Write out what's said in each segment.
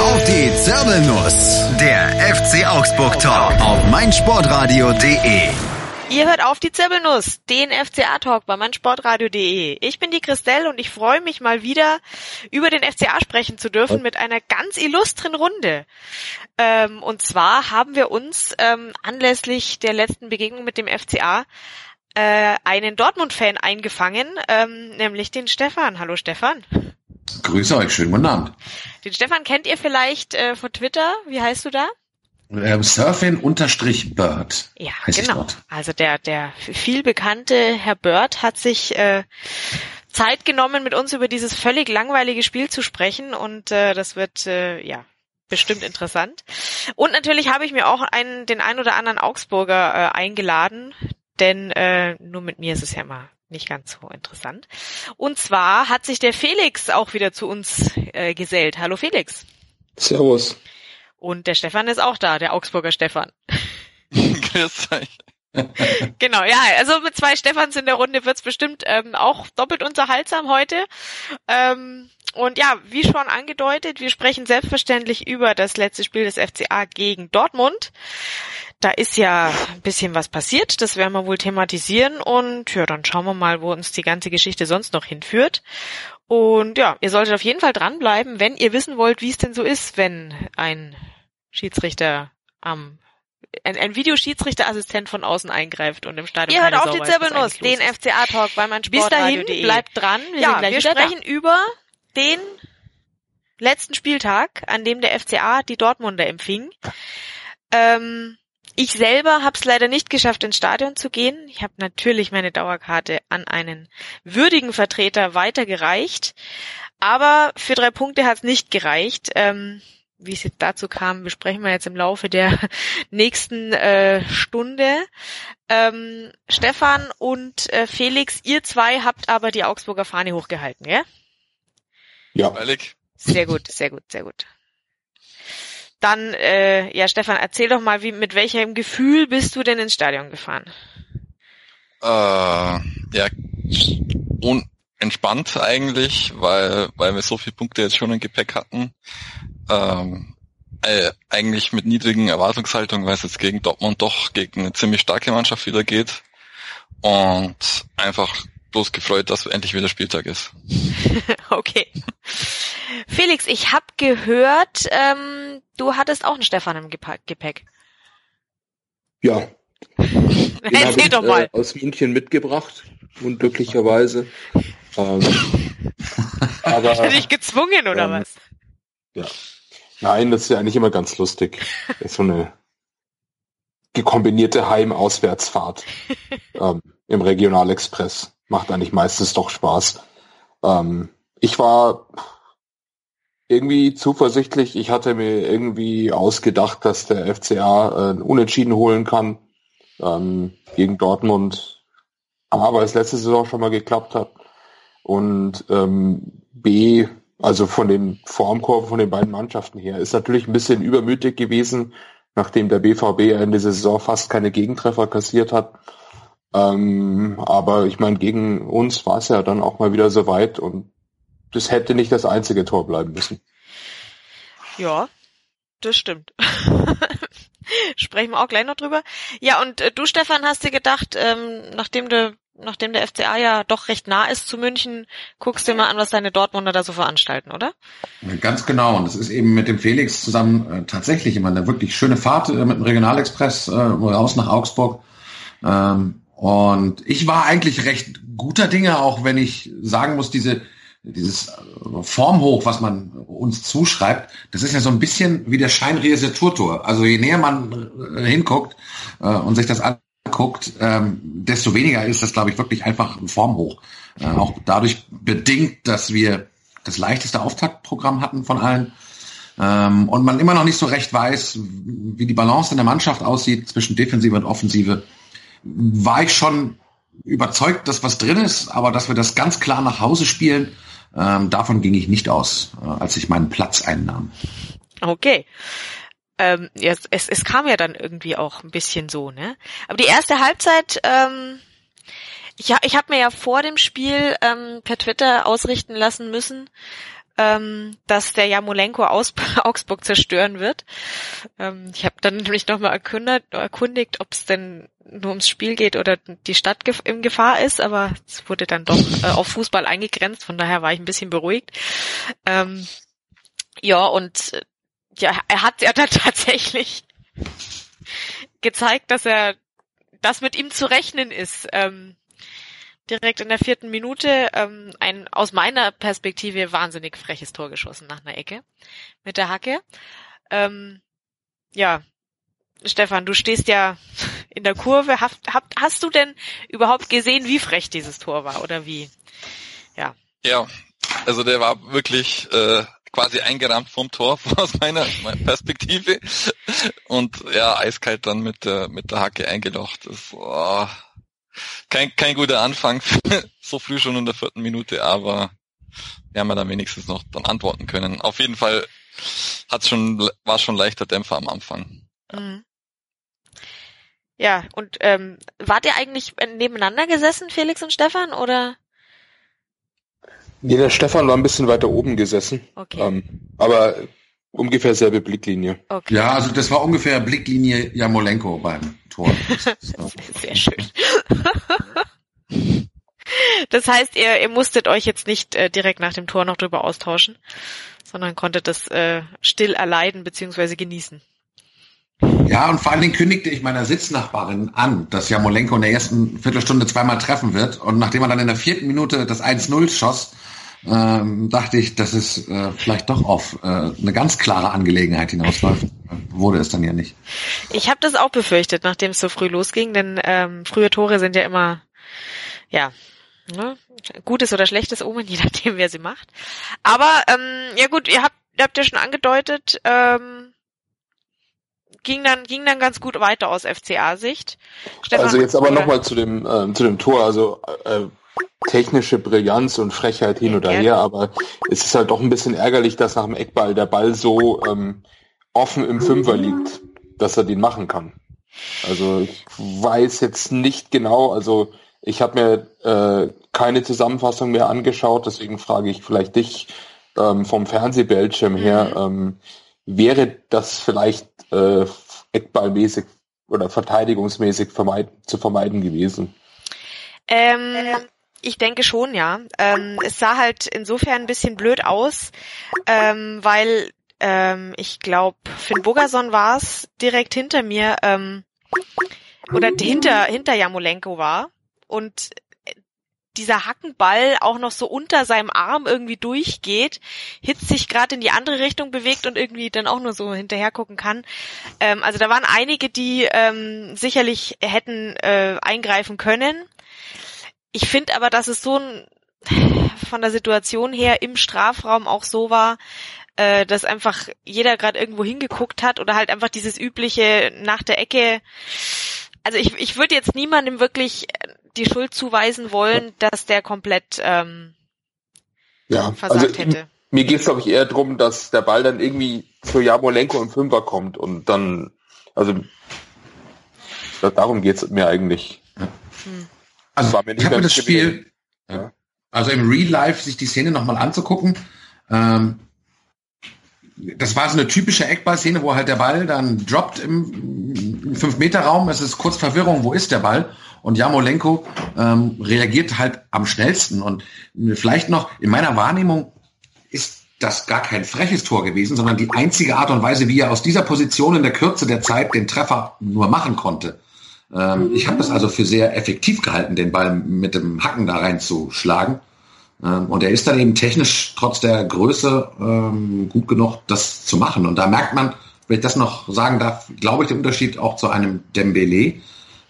auf die Zirbelnuss. Der FC Augsburg Talk auf meinsportradio.de. Ihr hört auf die Zirbelnuss, den FCA Talk bei meinsportradio.de. Ich bin die Christelle und ich freue mich mal wieder über den FCA sprechen zu dürfen mit einer ganz illustren Runde. Ähm, und zwar haben wir uns ähm, anlässlich der letzten Begegnung mit dem FCA äh, einen Dortmund-Fan eingefangen, ähm, nämlich den Stefan. Hallo Stefan. Grüße euch, schönen guten Abend. Den Stefan kennt ihr vielleicht äh, von Twitter. Wie heißt du da? Ähm, Surfing unterstrich Bird. Ja, genau. Also der, der viel bekannte Herr Bird hat sich äh, Zeit genommen, mit uns über dieses völlig langweilige Spiel zu sprechen und äh, das wird äh, ja bestimmt interessant. Und natürlich habe ich mir auch einen, den ein oder anderen Augsburger äh, eingeladen, denn äh, nur mit mir ist es ja mal nicht ganz so interessant. Und zwar hat sich der Felix auch wieder zu uns äh, gesellt. Hallo Felix. Servus. Und der Stefan ist auch da, der Augsburger Stefan. Grüß euch. genau, ja, also mit zwei Stefans in der Runde wird's bestimmt ähm, auch doppelt unterhaltsam heute. Ähm, und ja, wie schon angedeutet, wir sprechen selbstverständlich über das letzte Spiel des FCA gegen Dortmund. Da ist ja ein bisschen was passiert, das werden wir wohl thematisieren und ja, dann schauen wir mal, wo uns die ganze Geschichte sonst noch hinführt. Und ja, ihr solltet auf jeden Fall dranbleiben, wenn ihr wissen wollt, wie es denn so ist, wenn ein Schiedsrichter am ein, ein Videoschiedsrichterassistent von außen eingreift und im Stadion Ihr hört auf die Zirbelnuss, den FCA-Talk bei mein Bis dahin, bleibt dran. Wir, ja, wir sprechen da. über den letzten Spieltag, an dem der FCA die Dortmunder empfing. Ähm, ich selber habe es leider nicht geschafft, ins Stadion zu gehen. Ich habe natürlich meine Dauerkarte an einen würdigen Vertreter weitergereicht, aber für drei Punkte hat es nicht gereicht. Ähm, wie es jetzt dazu kam, besprechen wir jetzt im Laufe der nächsten äh, Stunde. Ähm, Stefan und äh, Felix, ihr zwei habt aber die Augsburger Fahne hochgehalten, ja? Ja. Freilich. Sehr gut, sehr gut, sehr gut. Dann, äh, ja, Stefan, erzähl doch mal, wie, mit welchem Gefühl bist du denn ins Stadion gefahren? Äh, ja, unentspannt eigentlich, weil, weil wir so viele Punkte jetzt schon im Gepäck hatten. Ähm, äh, eigentlich mit niedrigen Erwartungshaltungen, weil es jetzt gegen Dortmund doch gegen eine ziemlich starke Mannschaft wieder geht. Und einfach bloß gefreut, dass endlich wieder Spieltag ist. okay. Felix, ich habe gehört, ähm, du hattest auch einen Stefan im Gepäck. Ja. Den Erzähl ich, doch mal. Äh, aus München mitgebracht, unglücklicherweise. Ähm, aber, Hast du dich gezwungen oder ähm, was? Ja. Nein, das ist ja eigentlich immer ganz lustig. Das ist so eine gekombinierte Heim-Auswärtsfahrt ähm, im Regionalexpress. Macht eigentlich meistens doch Spaß. Ähm, ich war irgendwie zuversichtlich. Ich hatte mir irgendwie ausgedacht, dass der FCA äh, Unentschieden holen kann ähm, gegen Dortmund. A, weil es letzte Saison schon mal geklappt hat. Und ähm, B, also von den Formkurven von den beiden Mannschaften her, ist natürlich ein bisschen übermütig gewesen, nachdem der BVB Ende der Saison fast keine Gegentreffer kassiert hat. Ähm, aber ich meine, gegen uns war es ja dann auch mal wieder soweit und das hätte nicht das einzige Tor bleiben müssen. Ja, das stimmt. Sprechen wir auch gleich noch drüber. Ja, und äh, du, Stefan, hast dir gedacht, ähm, nachdem du nachdem der FCA ja doch recht nah ist zu München, guckst du mal an, was deine Dortmunder da so veranstalten, oder? Ganz genau. Und es ist eben mit dem Felix zusammen äh, tatsächlich immer eine wirklich schöne Fahrt äh, mit dem Regionalexpress äh, raus nach Augsburg. Ähm, und ich war eigentlich recht guter Dinge, auch wenn ich sagen muss, diese dieses äh, Formhoch, was man uns zuschreibt, das ist ja so ein bisschen wie der Scheinreseturtor. Also je näher man äh, hinguckt äh, und sich das anguckt, ähm, desto weniger ist das, glaube ich, wirklich einfach ein Formhoch. Äh, auch dadurch bedingt, dass wir das leichteste Auftaktprogramm hatten von allen ähm, und man immer noch nicht so recht weiß, wie die Balance in der Mannschaft aussieht zwischen Defensive und Offensive, war ich schon überzeugt, dass was drin ist, aber dass wir das ganz klar nach Hause spielen, ähm, davon ging ich nicht aus, äh, als ich meinen Platz einnahm. Okay. Ähm, ja, es, es kam ja dann irgendwie auch ein bisschen so, ne? Aber die erste Halbzeit, ähm, ich, ich habe mir ja vor dem Spiel ähm, per Twitter ausrichten lassen müssen, ähm, dass der Jamolenko aus Augsburg zerstören wird. Ähm, ich habe dann nämlich nochmal erkundigt, erkundigt ob es denn nur ums Spiel geht oder die Stadt in Gefahr ist, aber es wurde dann doch äh, auf Fußball eingegrenzt, von daher war ich ein bisschen beruhigt. Ähm, ja, und äh, ja, er hat ja dann tatsächlich gezeigt, dass er, dass mit ihm zu rechnen ist. Ähm, direkt in der vierten Minute ähm, ein aus meiner Perspektive wahnsinnig freches Tor geschossen nach einer Ecke mit der Hacke. Ähm, ja, Stefan, du stehst ja in der Kurve. Hast, hast du denn überhaupt gesehen, wie frech dieses Tor war oder wie? Ja. Ja, also der war wirklich äh, quasi eingerahmt vom Tor aus meiner, meiner Perspektive und ja eiskalt dann mit der mit der Hacke eingelocht. Das, oh, kein, kein guter Anfang, so früh schon in der vierten Minute, aber wir haben ja dann wenigstens noch dann antworten können. Auf jeden Fall hat schon, war schon leichter Dämpfer am Anfang. Mhm. Ja, und ähm, wart ihr eigentlich nebeneinander gesessen, Felix und Stefan, oder? Nee, der Stefan war ein bisschen weiter oben gesessen. Okay. Ähm, aber ungefähr selbe Blicklinie. Okay. Ja, also das war ungefähr Blicklinie Jamolenko beim Tor. Sehr schön. das heißt, ihr, ihr musstet euch jetzt nicht äh, direkt nach dem Tor noch drüber austauschen, sondern konntet das äh, still erleiden bzw. genießen. Ja, und vor allen Dingen kündigte ich meiner Sitznachbarin an, dass Jamolenko in der ersten Viertelstunde zweimal treffen wird. Und nachdem er dann in der vierten Minute das 1-0 schoss, ähm, dachte ich, dass es äh, vielleicht doch auf äh, eine ganz klare Angelegenheit hinausläuft. Wurde es dann ja nicht. Ich habe das auch befürchtet, nachdem es so früh losging, denn ähm, frühe Tore sind ja immer, ja, ne, gutes oder schlechtes Omen, je nachdem, wer sie macht. Aber ähm, ja gut, ihr habt, ihr habt ja schon angedeutet, ähm, ging dann ging dann ganz gut weiter aus FCA-Sicht. Also jetzt aber nochmal zu dem äh, zu dem Tor. Also äh, technische Brillanz und Frechheit hin oder her, aber es ist halt doch ein bisschen ärgerlich, dass nach dem Eckball der Ball so ähm, offen im Fünfer liegt, dass er den machen kann. Also ich weiß jetzt nicht genau, also ich habe mir äh, keine Zusammenfassung mehr angeschaut, deswegen frage ich vielleicht dich ähm, vom Fernsehbildschirm her, ähm, wäre das vielleicht äh, eckballmäßig oder verteidigungsmäßig vermeid zu vermeiden gewesen? Ähm, ich denke schon, ja. Ähm, es sah halt insofern ein bisschen blöd aus, ähm, weil ähm, ich glaube, Finn Bogerson war es direkt hinter mir ähm, oder hinter hinter Jamolenko war und dieser Hackenball auch noch so unter seinem Arm irgendwie durchgeht, hitzt sich gerade in die andere Richtung bewegt und irgendwie dann auch nur so hinterher gucken kann. Ähm, also da waren einige, die ähm, sicherlich hätten äh, eingreifen können. Ich finde aber, dass es so ein, von der Situation her im Strafraum auch so war, äh, dass einfach jeder gerade irgendwo hingeguckt hat oder halt einfach dieses übliche nach der Ecke. Also ich, ich würde jetzt niemandem wirklich die Schuld zuweisen wollen, dass der komplett ähm, ja, versagt also, hätte. Mir geht es, glaube ich, eher darum, dass der Ball dann irgendwie zu Jamolenko im Fünfer kommt und dann, also darum geht's mir eigentlich. Hm. Also ich habe mir das Spiel, ja. also im Real Life sich die Szene nochmal anzugucken, ähm, das war so eine typische Eckball-Szene, wo halt der Ball dann droppt im, im 5-Meter-Raum. Es ist kurz Verwirrung, wo ist der Ball? Und Jamolenko ähm, reagiert halt am schnellsten. Und vielleicht noch, in meiner Wahrnehmung ist das gar kein freches Tor gewesen, sondern die einzige Art und Weise, wie er aus dieser Position in der Kürze der Zeit den Treffer nur machen konnte. Ähm, ich habe das also für sehr effektiv gehalten, den Ball mit dem Hacken da reinzuschlagen. Ähm, und er ist dann eben technisch trotz der Größe ähm, gut genug, das zu machen. Und da merkt man, wenn ich das noch sagen darf, glaube ich, den Unterschied auch zu einem Dembele,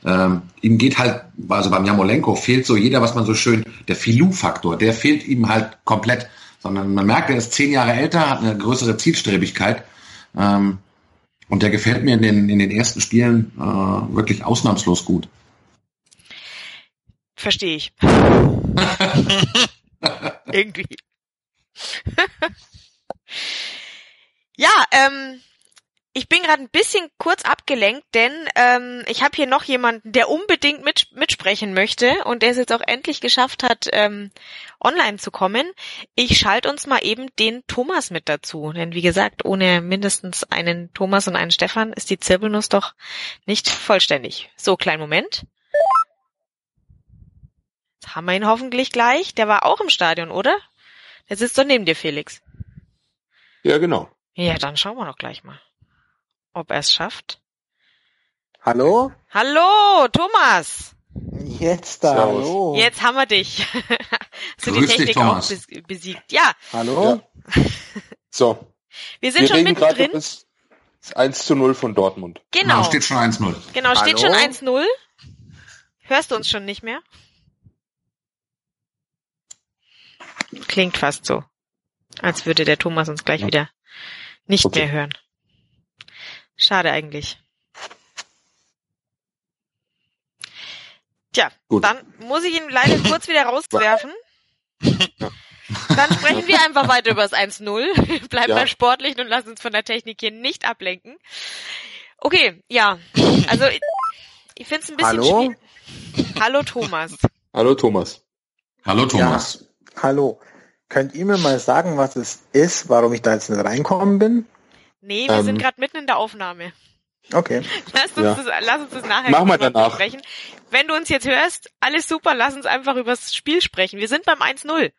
ähm, ihm geht halt, also beim Jamolenko fehlt so jeder, was man so schön, der Filou-Faktor, der fehlt ihm halt komplett. Sondern man merkt, er ist zehn Jahre älter, hat eine größere Zielstrebigkeit. Ähm, und der gefällt mir in den, in den ersten Spielen äh, wirklich ausnahmslos gut. Verstehe ich. Irgendwie. ja, ähm, ich bin gerade ein bisschen kurz abgelenkt, denn ähm, ich habe hier noch jemanden, der unbedingt mit, mitsprechen möchte und der es jetzt auch endlich geschafft hat, ähm, online zu kommen. Ich schalte uns mal eben den Thomas mit dazu, denn wie gesagt, ohne mindestens einen Thomas und einen Stefan ist die Zirbelnuss doch nicht vollständig. So, kleinen Moment. Jetzt haben wir ihn hoffentlich gleich. Der war auch im Stadion, oder? Der sitzt doch neben dir, Felix. Ja, genau. Ja, dann schauen wir doch gleich mal ob er es schafft. Hallo? Hallo, Thomas. Jetzt da, hallo. Jetzt haben wir dich. Hast du die Technik dich, auch besiegt? Ja. Hallo? Ja. So. Wir sind wir schon mittendrin. Bis 1 zu 0 von Dortmund. Genau. genau steht schon 1-0. Genau, steht Hallo? schon 1-0. Hörst du uns schon nicht mehr? Klingt fast so. Als würde der Thomas uns gleich ja. wieder nicht okay. mehr hören. Schade eigentlich. Tja, Gut. dann muss ich ihn leider kurz wieder rauswerfen. Dann sprechen wir einfach weiter über das 1-0. Bleiben ja. wir sportlich und lassen uns von der Technik hier nicht ablenken. Okay, ja. Also ich finde es ein bisschen Hallo? schwierig. Hallo Thomas. Hallo Thomas. Hallo Thomas. Ja, hallo. Könnt ihr mir mal sagen, was es ist, warum ich da jetzt nicht reinkommen bin? Nee, wir ähm, sind gerade mitten in der Aufnahme. Okay. Lass uns, ja. das, lass uns das nachher Machen wir danach. sprechen. Wenn du uns jetzt hörst, alles super, lass uns einfach über das Spiel sprechen. Wir sind beim 1-0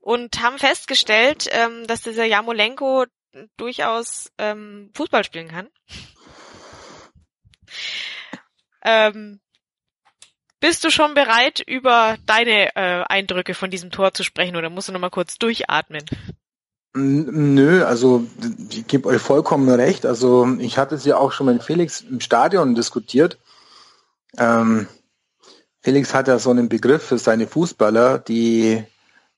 und haben festgestellt, ähm, dass dieser Jamolenko durchaus ähm, Fußball spielen kann. Ähm, bist du schon bereit, über deine äh, Eindrücke von diesem Tor zu sprechen oder musst du noch mal kurz durchatmen? Nö, also ich gebe euch vollkommen recht. Also ich hatte es ja auch schon mit Felix im Stadion diskutiert. Ähm, Felix hat ja so einen Begriff für seine Fußballer, die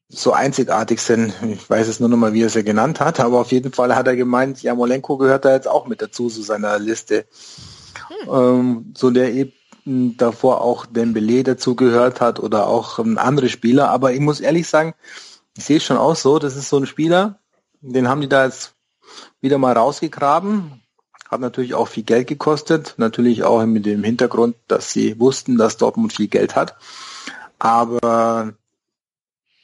so einzigartig sind. Ich weiß es nur noch mal, wie er sie genannt hat, aber auf jeden Fall hat er gemeint, Jamolenko gehört da jetzt auch mit dazu zu seiner Liste. Hm. Ähm, so der eben davor auch Dembele dazu gehört hat oder auch ähm, andere Spieler. Aber ich muss ehrlich sagen, ich sehe es schon auch so, das ist so ein Spieler, den haben die da jetzt wieder mal rausgegraben. Hat natürlich auch viel Geld gekostet. Natürlich auch mit dem Hintergrund, dass sie wussten, dass Dortmund viel Geld hat. Aber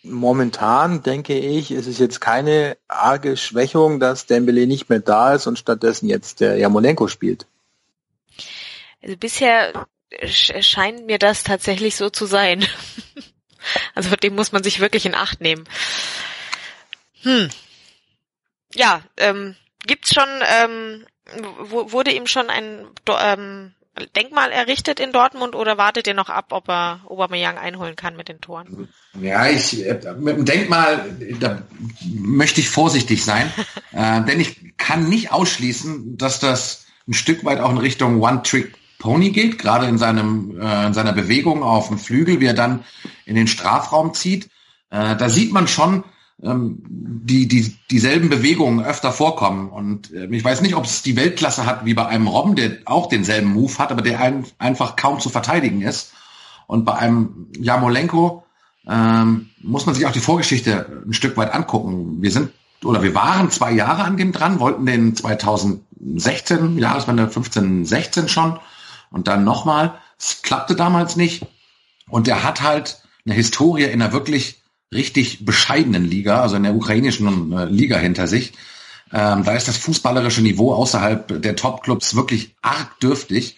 momentan denke ich, ist es jetzt keine arge Schwächung, dass Dembele nicht mehr da ist und stattdessen jetzt der Jamolenko spielt. Also bisher scheint mir das tatsächlich so zu sein. also dem muss man sich wirklich in Acht nehmen. Hm ja, ähm, gibt's schon, ähm, wurde ihm schon ein ähm, Denkmal errichtet in Dortmund oder wartet ihr noch ab, ob er Aubameyang einholen kann mit den Toren? Ja, ich mit dem Denkmal, da möchte ich vorsichtig sein, äh, denn ich kann nicht ausschließen, dass das ein Stück weit auch in Richtung One-Trick Pony geht, gerade in seinem äh, in seiner Bewegung auf dem Flügel, wie er dann in den Strafraum zieht. Äh, da sieht man schon, ähm, die, die dieselben Bewegungen öfter vorkommen. Und äh, ich weiß nicht, ob es die Weltklasse hat wie bei einem Robben, der auch denselben Move hat, aber der ein, einfach kaum zu verteidigen ist. Und bei einem Jamolenko ähm, muss man sich auch die Vorgeschichte ein Stück weit angucken. Wir sind oder wir waren zwei Jahre an dem dran, wollten den 2016, Jahreswende 15, 16 schon und dann nochmal. Es klappte damals nicht. Und er hat halt eine Historie in einer wirklich richtig bescheidenen Liga, also in der ukrainischen äh, Liga hinter sich. Ähm, da ist das fußballerische Niveau außerhalb der Top-Clubs wirklich arg dürftig.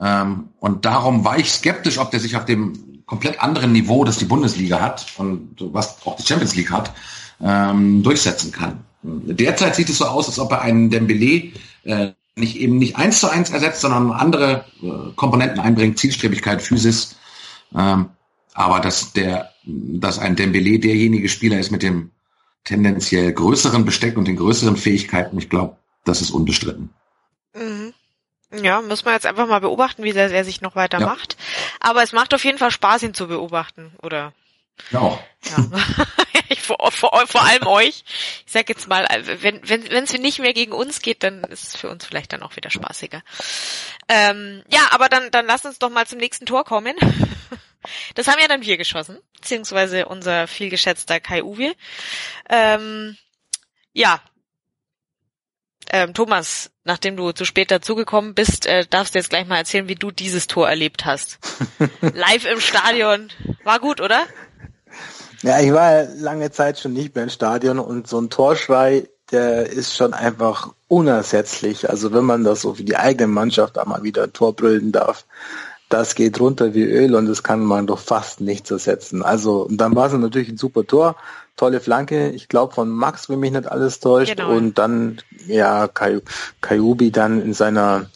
Ähm, und darum war ich skeptisch, ob der sich auf dem komplett anderen Niveau, das die Bundesliga hat und was auch die Champions League hat, ähm, durchsetzen kann. Derzeit sieht es so aus, als ob er einen Dembele äh, nicht eben nicht eins zu eins ersetzt, sondern andere äh, Komponenten einbringt, Zielstrebigkeit, Physis. Ähm, aber dass der, dass ein Dembele derjenige Spieler ist mit dem tendenziell größeren Besteck und den größeren Fähigkeiten, ich glaube, das ist unbestritten. Mhm. Ja, muss man jetzt einfach mal beobachten, wie sehr er sich noch weiter ja. macht. Aber es macht auf jeden Fall Spaß, ihn zu beobachten, oder? Ja. ja. vor, vor, vor allem euch. Ich sag jetzt mal, wenn wenn wenn es nicht mehr gegen uns geht, dann ist es für uns vielleicht dann auch wieder spaßiger. Ähm, ja, aber dann dann lass uns doch mal zum nächsten Tor kommen. Das haben ja dann wir geschossen, beziehungsweise unser vielgeschätzter Kai Uwe. Ähm, ja. Ähm, Thomas, nachdem du zu spät dazugekommen bist, äh, darfst du jetzt gleich mal erzählen, wie du dieses Tor erlebt hast. Live im Stadion. War gut, oder? Ja, ich war lange Zeit schon nicht mehr im Stadion und so ein Torschrei, der ist schon einfach unersetzlich. Also wenn man das so für die eigene Mannschaft einmal wieder Tor brüllen darf, das geht runter wie Öl und das kann man doch fast nicht ersetzen. Also und dann war es natürlich ein super Tor, tolle Flanke, ich glaube von Max, wenn mich nicht alles täuscht, genau. und dann ja Kay Kayubi dann in seiner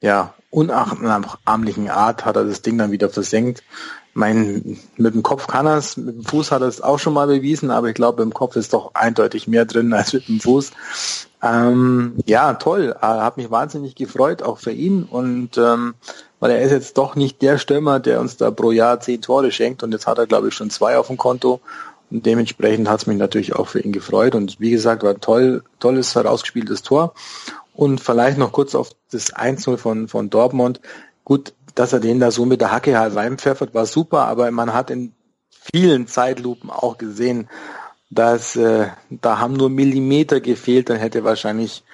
ja unnachahmlichen Art hat er das Ding dann wieder versenkt mein, mit dem Kopf kann er es, mit dem Fuß hat er es auch schon mal bewiesen, aber ich glaube, im Kopf ist doch eindeutig mehr drin als mit dem Fuß. Ähm, ja, toll, äh, hat mich wahnsinnig gefreut, auch für ihn. Und ähm, weil er ist jetzt doch nicht der Stürmer, der uns da pro Jahr zehn Tore schenkt. Und jetzt hat er, glaube ich, schon zwei auf dem Konto. Und dementsprechend hat es mich natürlich auch für ihn gefreut. Und wie gesagt, war toll, tolles herausgespieltes Tor. Und vielleicht noch kurz auf das 1-0 von, von Dortmund. Gut, dass er den da so mit der Hacke halt reinpfeffert, war super, aber man hat in vielen Zeitlupen auch gesehen, dass äh, da haben nur Millimeter gefehlt, dann hätte wahrscheinlich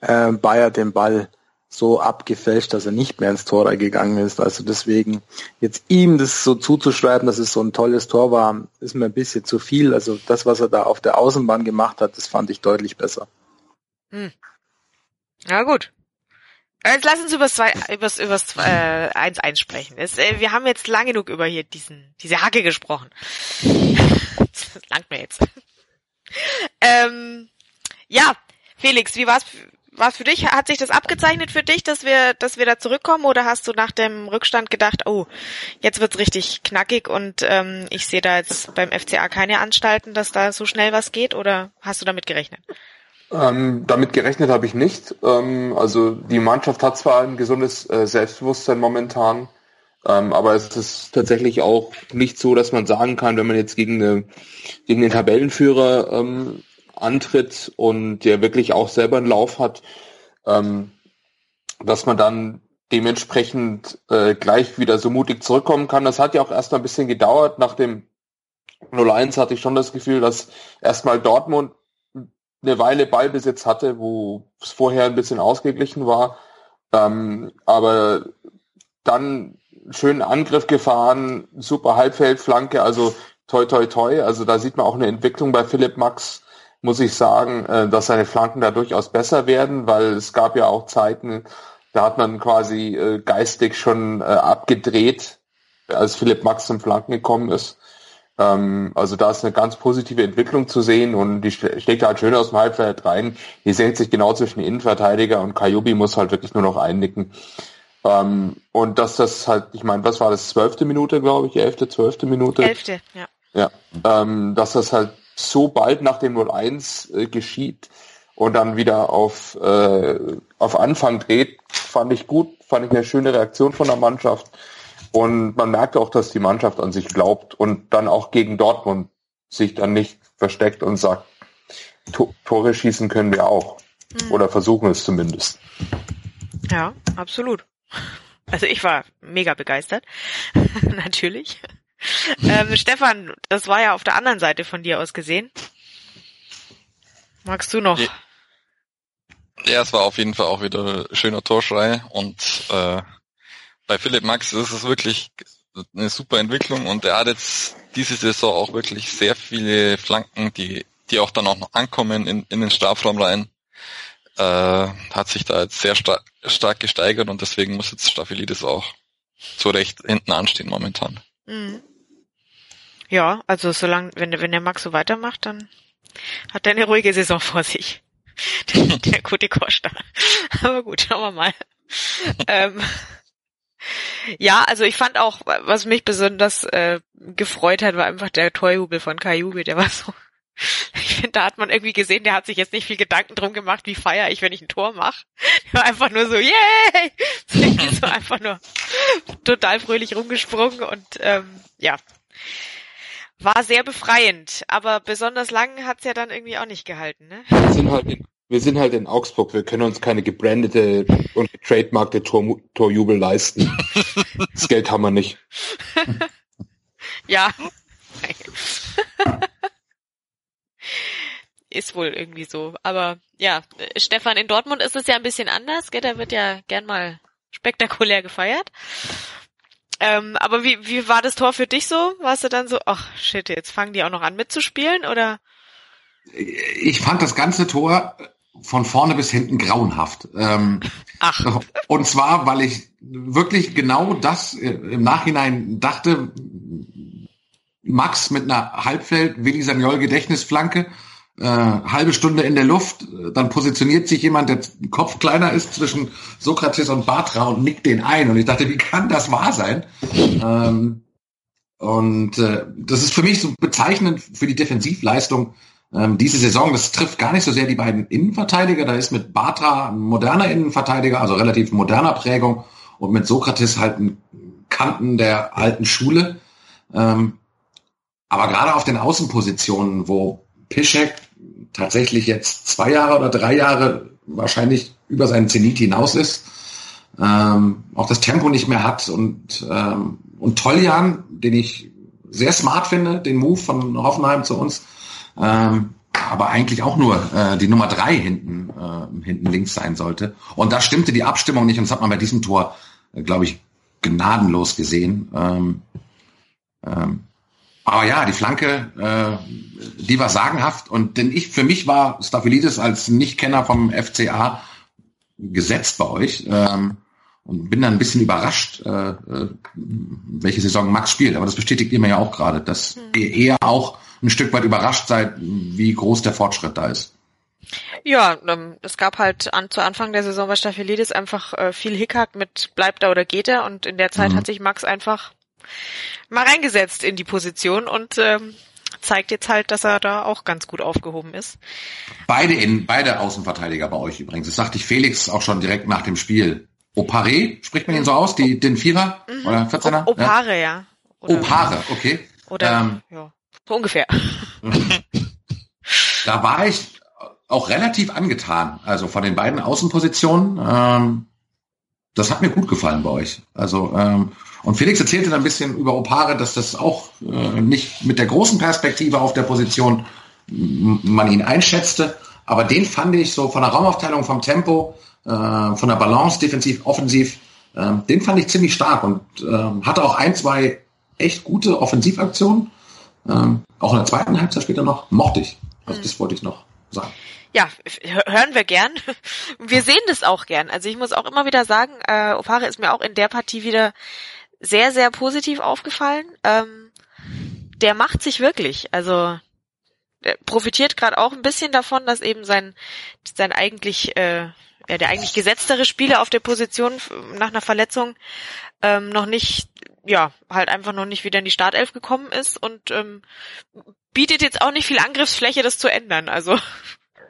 äh, Bayer den Ball so abgefälscht, dass er nicht mehr ins Tor gegangen ist. Also deswegen jetzt ihm das so zuzuschreiben, dass es so ein tolles Tor war, ist mir ein bisschen zu viel. Also das, was er da auf der Außenbahn gemacht hat, das fand ich deutlich besser. Hm. Ja gut. Jetzt lass uns übers zwei, übers, übers äh, 1-1 sprechen. Es, äh, wir haben jetzt lange genug über hier diesen, diese Hacke gesprochen. das langt mir jetzt. ähm, ja, Felix, wie war's, war's für dich? Hat sich das abgezeichnet für dich, dass wir, dass wir da zurückkommen? Oder hast du nach dem Rückstand gedacht, oh, jetzt wird's richtig knackig und ähm, ich sehe da jetzt beim FCA keine Anstalten, dass da so schnell was geht? Oder hast du damit gerechnet? Ähm, damit gerechnet habe ich nicht. Ähm, also die Mannschaft hat zwar ein gesundes äh, Selbstbewusstsein momentan, ähm, aber es ist tatsächlich auch nicht so, dass man sagen kann, wenn man jetzt gegen, eine, gegen den Tabellenführer ähm, antritt und der wirklich auch selber einen Lauf hat, ähm, dass man dann dementsprechend äh, gleich wieder so mutig zurückkommen kann. Das hat ja auch erst mal ein bisschen gedauert. Nach dem 0-1 hatte ich schon das Gefühl, dass erstmal Dortmund eine Weile Ballbesitz hatte, wo es vorher ein bisschen ausgeglichen war. Ähm, aber dann schönen Angriff gefahren, super Halbfeldflanke, also toi toi toi. Also da sieht man auch eine Entwicklung bei Philipp Max, muss ich sagen, äh, dass seine Flanken da durchaus besser werden, weil es gab ja auch Zeiten, da hat man quasi äh, geistig schon äh, abgedreht, als Philipp Max zum Flanken gekommen ist. Ähm, also da ist eine ganz positive Entwicklung zu sehen und die steckt halt schön aus dem Halbfeld rein. Die senkt sich genau zwischen Innenverteidiger und Kajubi muss halt wirklich nur noch einnicken. Ähm, und dass das halt, ich meine, was war das, zwölfte Minute, glaube ich, elfte, zwölfte Minute? Elfte, ja. Ja, ähm, dass das halt so bald nach dem 0-1 äh, geschieht und dann wieder auf, äh, auf Anfang dreht, fand ich gut, fand ich eine schöne Reaktion von der Mannschaft. Und man merkt auch, dass die Mannschaft an sich glaubt und dann auch gegen Dortmund sich dann nicht versteckt und sagt, Tore schießen können wir auch. Mhm. Oder versuchen es zumindest. Ja, absolut. Also ich war mega begeistert. Natürlich. Ähm, Stefan, das war ja auf der anderen Seite von dir aus gesehen. Magst du noch? Ja, es war auf jeden Fall auch wieder schöner Torschrei und äh, bei Philipp Max ist es wirklich eine super Entwicklung und er hat jetzt diese Saison auch wirklich sehr viele Flanken, die, die auch dann auch noch ankommen in, in den Strafraum rein. Äh, hat sich da jetzt sehr star stark gesteigert und deswegen muss jetzt Staphylidis auch zu Recht hinten anstehen momentan. Mhm. Ja, also solange, wenn, wenn der Max so weitermacht, dann hat er eine ruhige Saison vor sich. der, der gute Costa. Aber gut, schauen wir mal. ähm, ja, also ich fand auch, was mich besonders äh, gefreut hat, war einfach der Torjubel von Kajubi, der war so, ich finde, da hat man irgendwie gesehen, der hat sich jetzt nicht viel Gedanken drum gemacht, wie feier ich, wenn ich ein Tor mache. Der war einfach nur so, yay! So einfach nur total fröhlich rumgesprungen und ähm, ja, war sehr befreiend, aber besonders lang hat's ja dann irgendwie auch nicht gehalten, ne? Sind halt in wir sind halt in Augsburg, wir können uns keine gebrandete und getrademarkte Tor, Torjubel leisten. das Geld haben wir nicht. ja. ist wohl irgendwie so. Aber ja, Stefan, in Dortmund ist es ja ein bisschen anders, gell? Da wird ja gern mal spektakulär gefeiert. Ähm, aber wie, wie war das Tor für dich so? Warst du dann so, ach shit, jetzt fangen die auch noch an mitzuspielen oder? Ich fand das ganze Tor von vorne bis hinten grauenhaft. Ähm, Ach. Und zwar, weil ich wirklich genau das im Nachhinein dachte, Max mit einer Halbfeld, Willi Sagnol Gedächtnisflanke, äh, halbe Stunde in der Luft, dann positioniert sich jemand, der Kopf kleiner ist zwischen Sokrates und Batra und nickt den ein. Und ich dachte, wie kann das wahr sein? Ähm, und äh, das ist für mich so bezeichnend für die Defensivleistung ähm, diese Saison. Das trifft gar nicht so sehr die beiden Innenverteidiger. Da ist mit Batra ein moderner Innenverteidiger, also relativ moderner Prägung und mit Sokrates halt ein Kanten der alten Schule. Ähm, aber gerade auf den Außenpositionen, wo Piszek tatsächlich jetzt zwei Jahre oder drei Jahre wahrscheinlich über seinen Zenit hinaus ist, ähm, auch das Tempo nicht mehr hat und, ähm, und Toljan, den ich sehr smart finde, den Move von Hoffenheim zu uns, ähm, aber eigentlich auch nur äh, die Nummer drei hinten, äh, hinten links sein sollte. Und da stimmte die Abstimmung nicht und das hat man bei diesem Tor, äh, glaube ich, gnadenlos gesehen. Ähm, ähm, aber ja, die Flanke, äh, die war sagenhaft. Und denn ich, für mich war Staphylidis als Nichtkenner vom FCA gesetzt bei euch. Ähm, und bin dann ein bisschen überrascht, äh, äh, welche Saison Max spielt. Aber das bestätigt ihr mir ja auch gerade, dass mhm. ihr eher auch ein Stück weit überrascht seid, wie groß der Fortschritt da ist. Ja, ähm, es gab halt an, zu Anfang der Saison bei Staphylidis einfach äh, viel Hickhack mit bleibt er oder geht er und in der Zeit mhm. hat sich Max einfach mal reingesetzt in die Position und ähm, zeigt jetzt halt, dass er da auch ganz gut aufgehoben ist. Beide in beide Außenverteidiger bei euch übrigens. Das sagte ich Felix auch schon direkt nach dem Spiel. Opare, spricht man ihn so aus, die, den Vierer mhm. oder 14er? Opare, ja. ja. Opare, okay. Oder ähm, ja, so ungefähr. da war ich auch relativ angetan, also von den beiden Außenpositionen. Ähm, das hat mir gut gefallen bei euch. Also ähm, und Felix erzählte dann ein bisschen über Opare, dass das auch äh, nicht mit der großen Perspektive auf der Position man ihn einschätzte. Aber den fand ich so von der Raumaufteilung, vom Tempo, äh, von der Balance, defensiv, offensiv, äh, den fand ich ziemlich stark und äh, hatte auch ein, zwei echt gute Offensivaktionen. Ähm, auch in der zweiten Halbzeit später noch, mochte ich. Also das wollte ich noch sagen. Ja, hören wir gern. Wir sehen das auch gern. Also ich muss auch immer wieder sagen, äh, Opare ist mir auch in der Partie wieder sehr, sehr positiv aufgefallen. Ähm, der macht sich wirklich. Also der profitiert gerade auch ein bisschen davon, dass eben sein, sein eigentlich, äh, ja, der eigentlich gesetztere Spieler auf der Position nach einer Verletzung ähm, noch nicht, ja, halt einfach noch nicht wieder in die Startelf gekommen ist und ähm, bietet jetzt auch nicht viel Angriffsfläche, das zu ändern. Also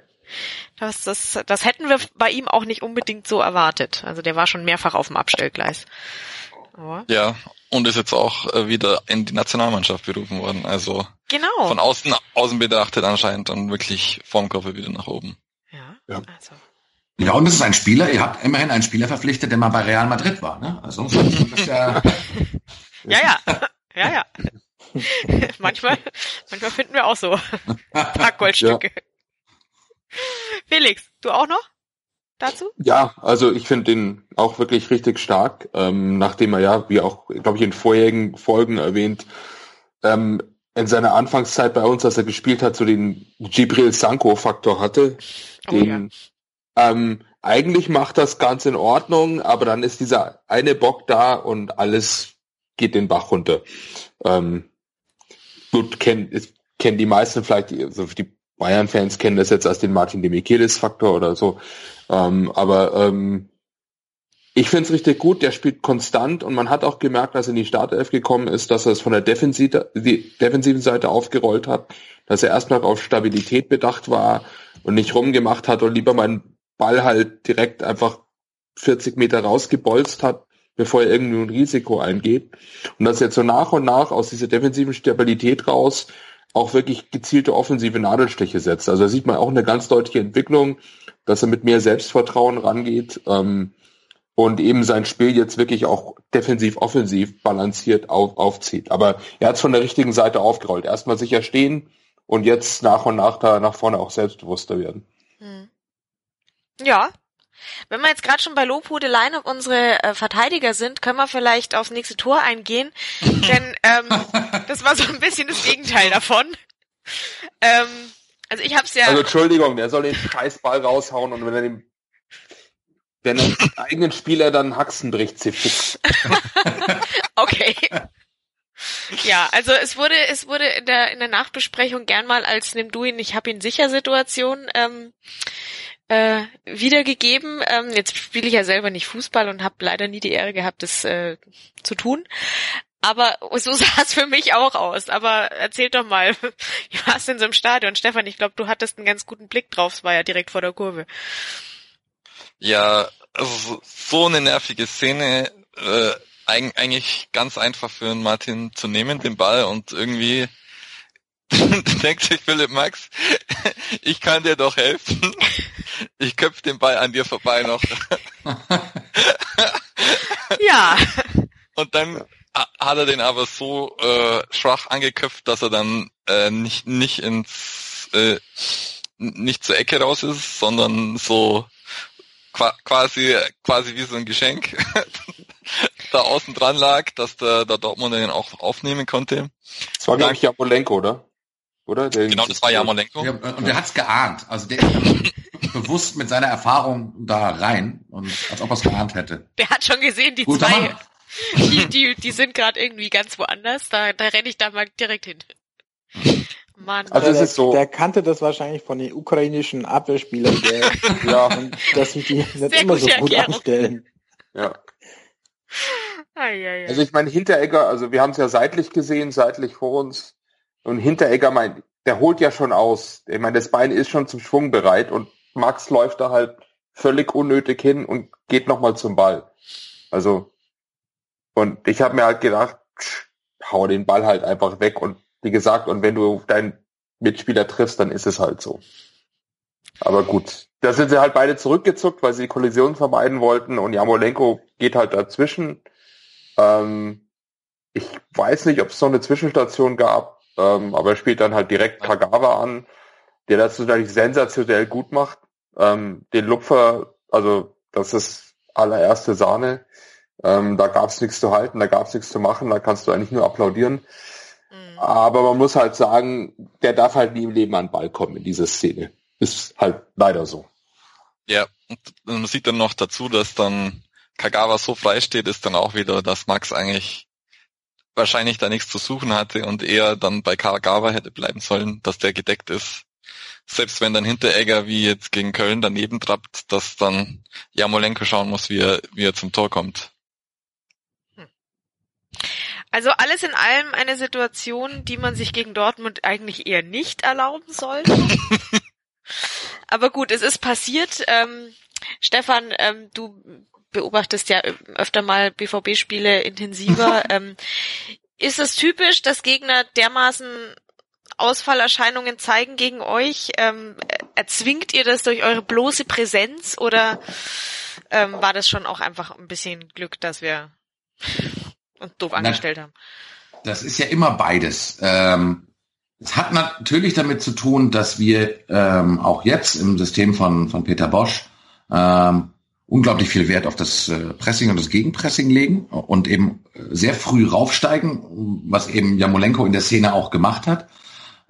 das, das, das hätten wir bei ihm auch nicht unbedingt so erwartet. Also der war schon mehrfach auf dem Abstellgleis. Aber ja, und ist jetzt auch äh, wieder in die Nationalmannschaft berufen worden. Also genau. von außen, außen betrachtet anscheinend dann wirklich Formkurve wieder nach oben. Ja, ja. Also. Ja, und es ist ein Spieler, ihr habt immerhin einen Spieler verpflichtet, der mal bei Real Madrid war, ne? Also das ist ja. ja, ja. Ja, ja. manchmal, manchmal finden wir auch so ein paar Goldstücke. Ja. Felix, du auch noch? dazu? Ja, also ich finde den auch wirklich richtig stark, ähm, nachdem er ja, wie auch, glaube ich, in vorherigen Folgen erwähnt, ähm, in seiner Anfangszeit bei uns, als er gespielt hat, so den Gibril Sanko-Faktor hatte. Den, oh, ja. ähm, eigentlich macht das ganz in Ordnung, aber dann ist dieser eine Bock da und alles geht den Bach runter. Ähm, gut, kennen kennen die meisten vielleicht, also die Bayern-Fans kennen das jetzt als den Martin de Michelis-Faktor oder so. Ähm, aber ähm, ich finde es richtig gut, der spielt konstant und man hat auch gemerkt, als er in die Startelf gekommen ist, dass er es von der Defensive, die defensiven Seite aufgerollt hat, dass er erstmal auf Stabilität bedacht war und nicht rumgemacht hat und lieber meinen Ball halt direkt einfach 40 Meter rausgebolzt hat, bevor er irgendwie ein Risiko eingeht. Und dass jetzt so nach und nach aus dieser defensiven Stabilität raus auch wirklich gezielte offensive Nadelstiche setzt. Also da sieht man auch eine ganz deutliche Entwicklung, dass er mit mehr Selbstvertrauen rangeht ähm, und eben sein Spiel jetzt wirklich auch defensiv-offensiv balanciert auf, aufzieht. Aber er hat es von der richtigen Seite aufgerollt. Erstmal sicher stehen und jetzt nach und nach da nach vorne auch selbstbewusster werden. Hm. Ja. Wenn wir jetzt gerade schon bei Lobhudeleien auf unsere äh, Verteidiger sind, können wir vielleicht aufs nächste Tor eingehen. Denn ähm, das war so ein bisschen das Gegenteil davon. Ähm, also ich hab's ja. Also Entschuldigung, der soll den Scheißball raushauen und wenn er den wenn er den eigenen Spieler dann Haxen bricht, sie fix. okay. Ja, also es wurde es wurde in der in der Nachbesprechung gern mal als nimm du ihn, ich hab ihn sicher Situation ähm, äh, wiedergegeben. Ähm, jetzt spiele ich ja selber nicht Fußball und habe leider nie die Ehre gehabt, das äh, zu tun. Aber so sah es für mich auch aus. Aber erzähl doch mal, wie war es denn so im Stadion? Stefan, ich glaube, du hattest einen ganz guten Blick drauf. Es war ja direkt vor der Kurve. Ja, so eine nervige Szene. Äh, eigentlich ganz einfach für einen Martin zu nehmen, den Ball und irgendwie denkt sich Philipp Max, ich kann dir doch helfen. Ich köpfe den Ball an dir vorbei noch. ja. Und dann hat er den aber so äh, schwach angeköpft, dass er dann äh, nicht nicht ins äh, nicht zur Ecke raus ist, sondern so quasi quasi wie so ein Geschenk da außen dran lag, dass der, der Dortmund den auch aufnehmen konnte. Das war, glaube ich, Jamolenko, oder? Oder? Der genau, das war Jamolenko. Ja, und der hat's geahnt. Also der ist bewusst mit seiner Erfahrung da rein und als ob er es geahnt hätte. Der hat schon gesehen, die Guter zwei, Mann. die, die, die sind gerade irgendwie ganz woanders. Da, da renne ich da mal direkt hin. Mann. Also es ist so. Der kannte das wahrscheinlich von den ukrainischen Abwehrspielern, der, ja, und dass sich die nicht immer so gut Erklärung. anstellen. Ja. Also ich meine, Hinteregger, also wir haben es ja seitlich gesehen, seitlich vor uns. Und Hinteregger, mein, der holt ja schon aus. Ich meine, das Bein ist schon zum Schwung bereit und Max läuft da halt völlig unnötig hin und geht nochmal zum Ball. Also, und ich habe mir halt gedacht, hau den Ball halt einfach weg und wie gesagt, und wenn du deinen Mitspieler triffst, dann ist es halt so. Aber gut, da sind sie halt beide zurückgezuckt, weil sie die Kollision vermeiden wollten und Jamolenko geht halt dazwischen. Ähm, ich weiß nicht, ob es so eine Zwischenstation gab, ähm, aber er spielt dann halt direkt Kagawa an, der das natürlich sensationell gut macht. Ähm, den Lupfer, also das ist allererste Sahne. Ähm, da gab es nichts zu halten, da gab es nichts zu machen, da kannst du eigentlich nur applaudieren. Mhm. Aber man muss halt sagen, der darf halt nie im Leben an den Ball kommen in dieser Szene. Ist halt leider so. Ja, und man sieht dann noch dazu, dass dann Kagawa so frei steht, ist dann auch wieder, dass Max eigentlich wahrscheinlich da nichts zu suchen hatte und eher dann bei Kagawa hätte bleiben sollen, dass der gedeckt ist. Selbst wenn dann Hinteregger wie jetzt gegen Köln daneben trappt, dass dann Jamolenko schauen muss, wie er, wie er zum Tor kommt. Hm. Also alles in allem eine Situation, die man sich gegen Dortmund eigentlich eher nicht erlauben sollte. Aber gut, es ist passiert. Ähm, Stefan, ähm, du beobachtest ja öfter mal BVB-Spiele intensiver. ähm, ist es typisch, dass Gegner dermaßen Ausfallerscheinungen zeigen gegen euch? Ähm, erzwingt ihr das durch eure bloße Präsenz oder ähm, war das schon auch einfach ein bisschen Glück, dass wir uns doof angestellt haben? Das ist ja immer beides. Ähm, es hat natürlich damit zu tun, dass wir ähm, auch jetzt im System von, von Peter Bosch ähm, unglaublich viel Wert auf das äh, Pressing und das Gegenpressing legen und eben sehr früh raufsteigen, was eben Jamolenko in der Szene auch gemacht hat,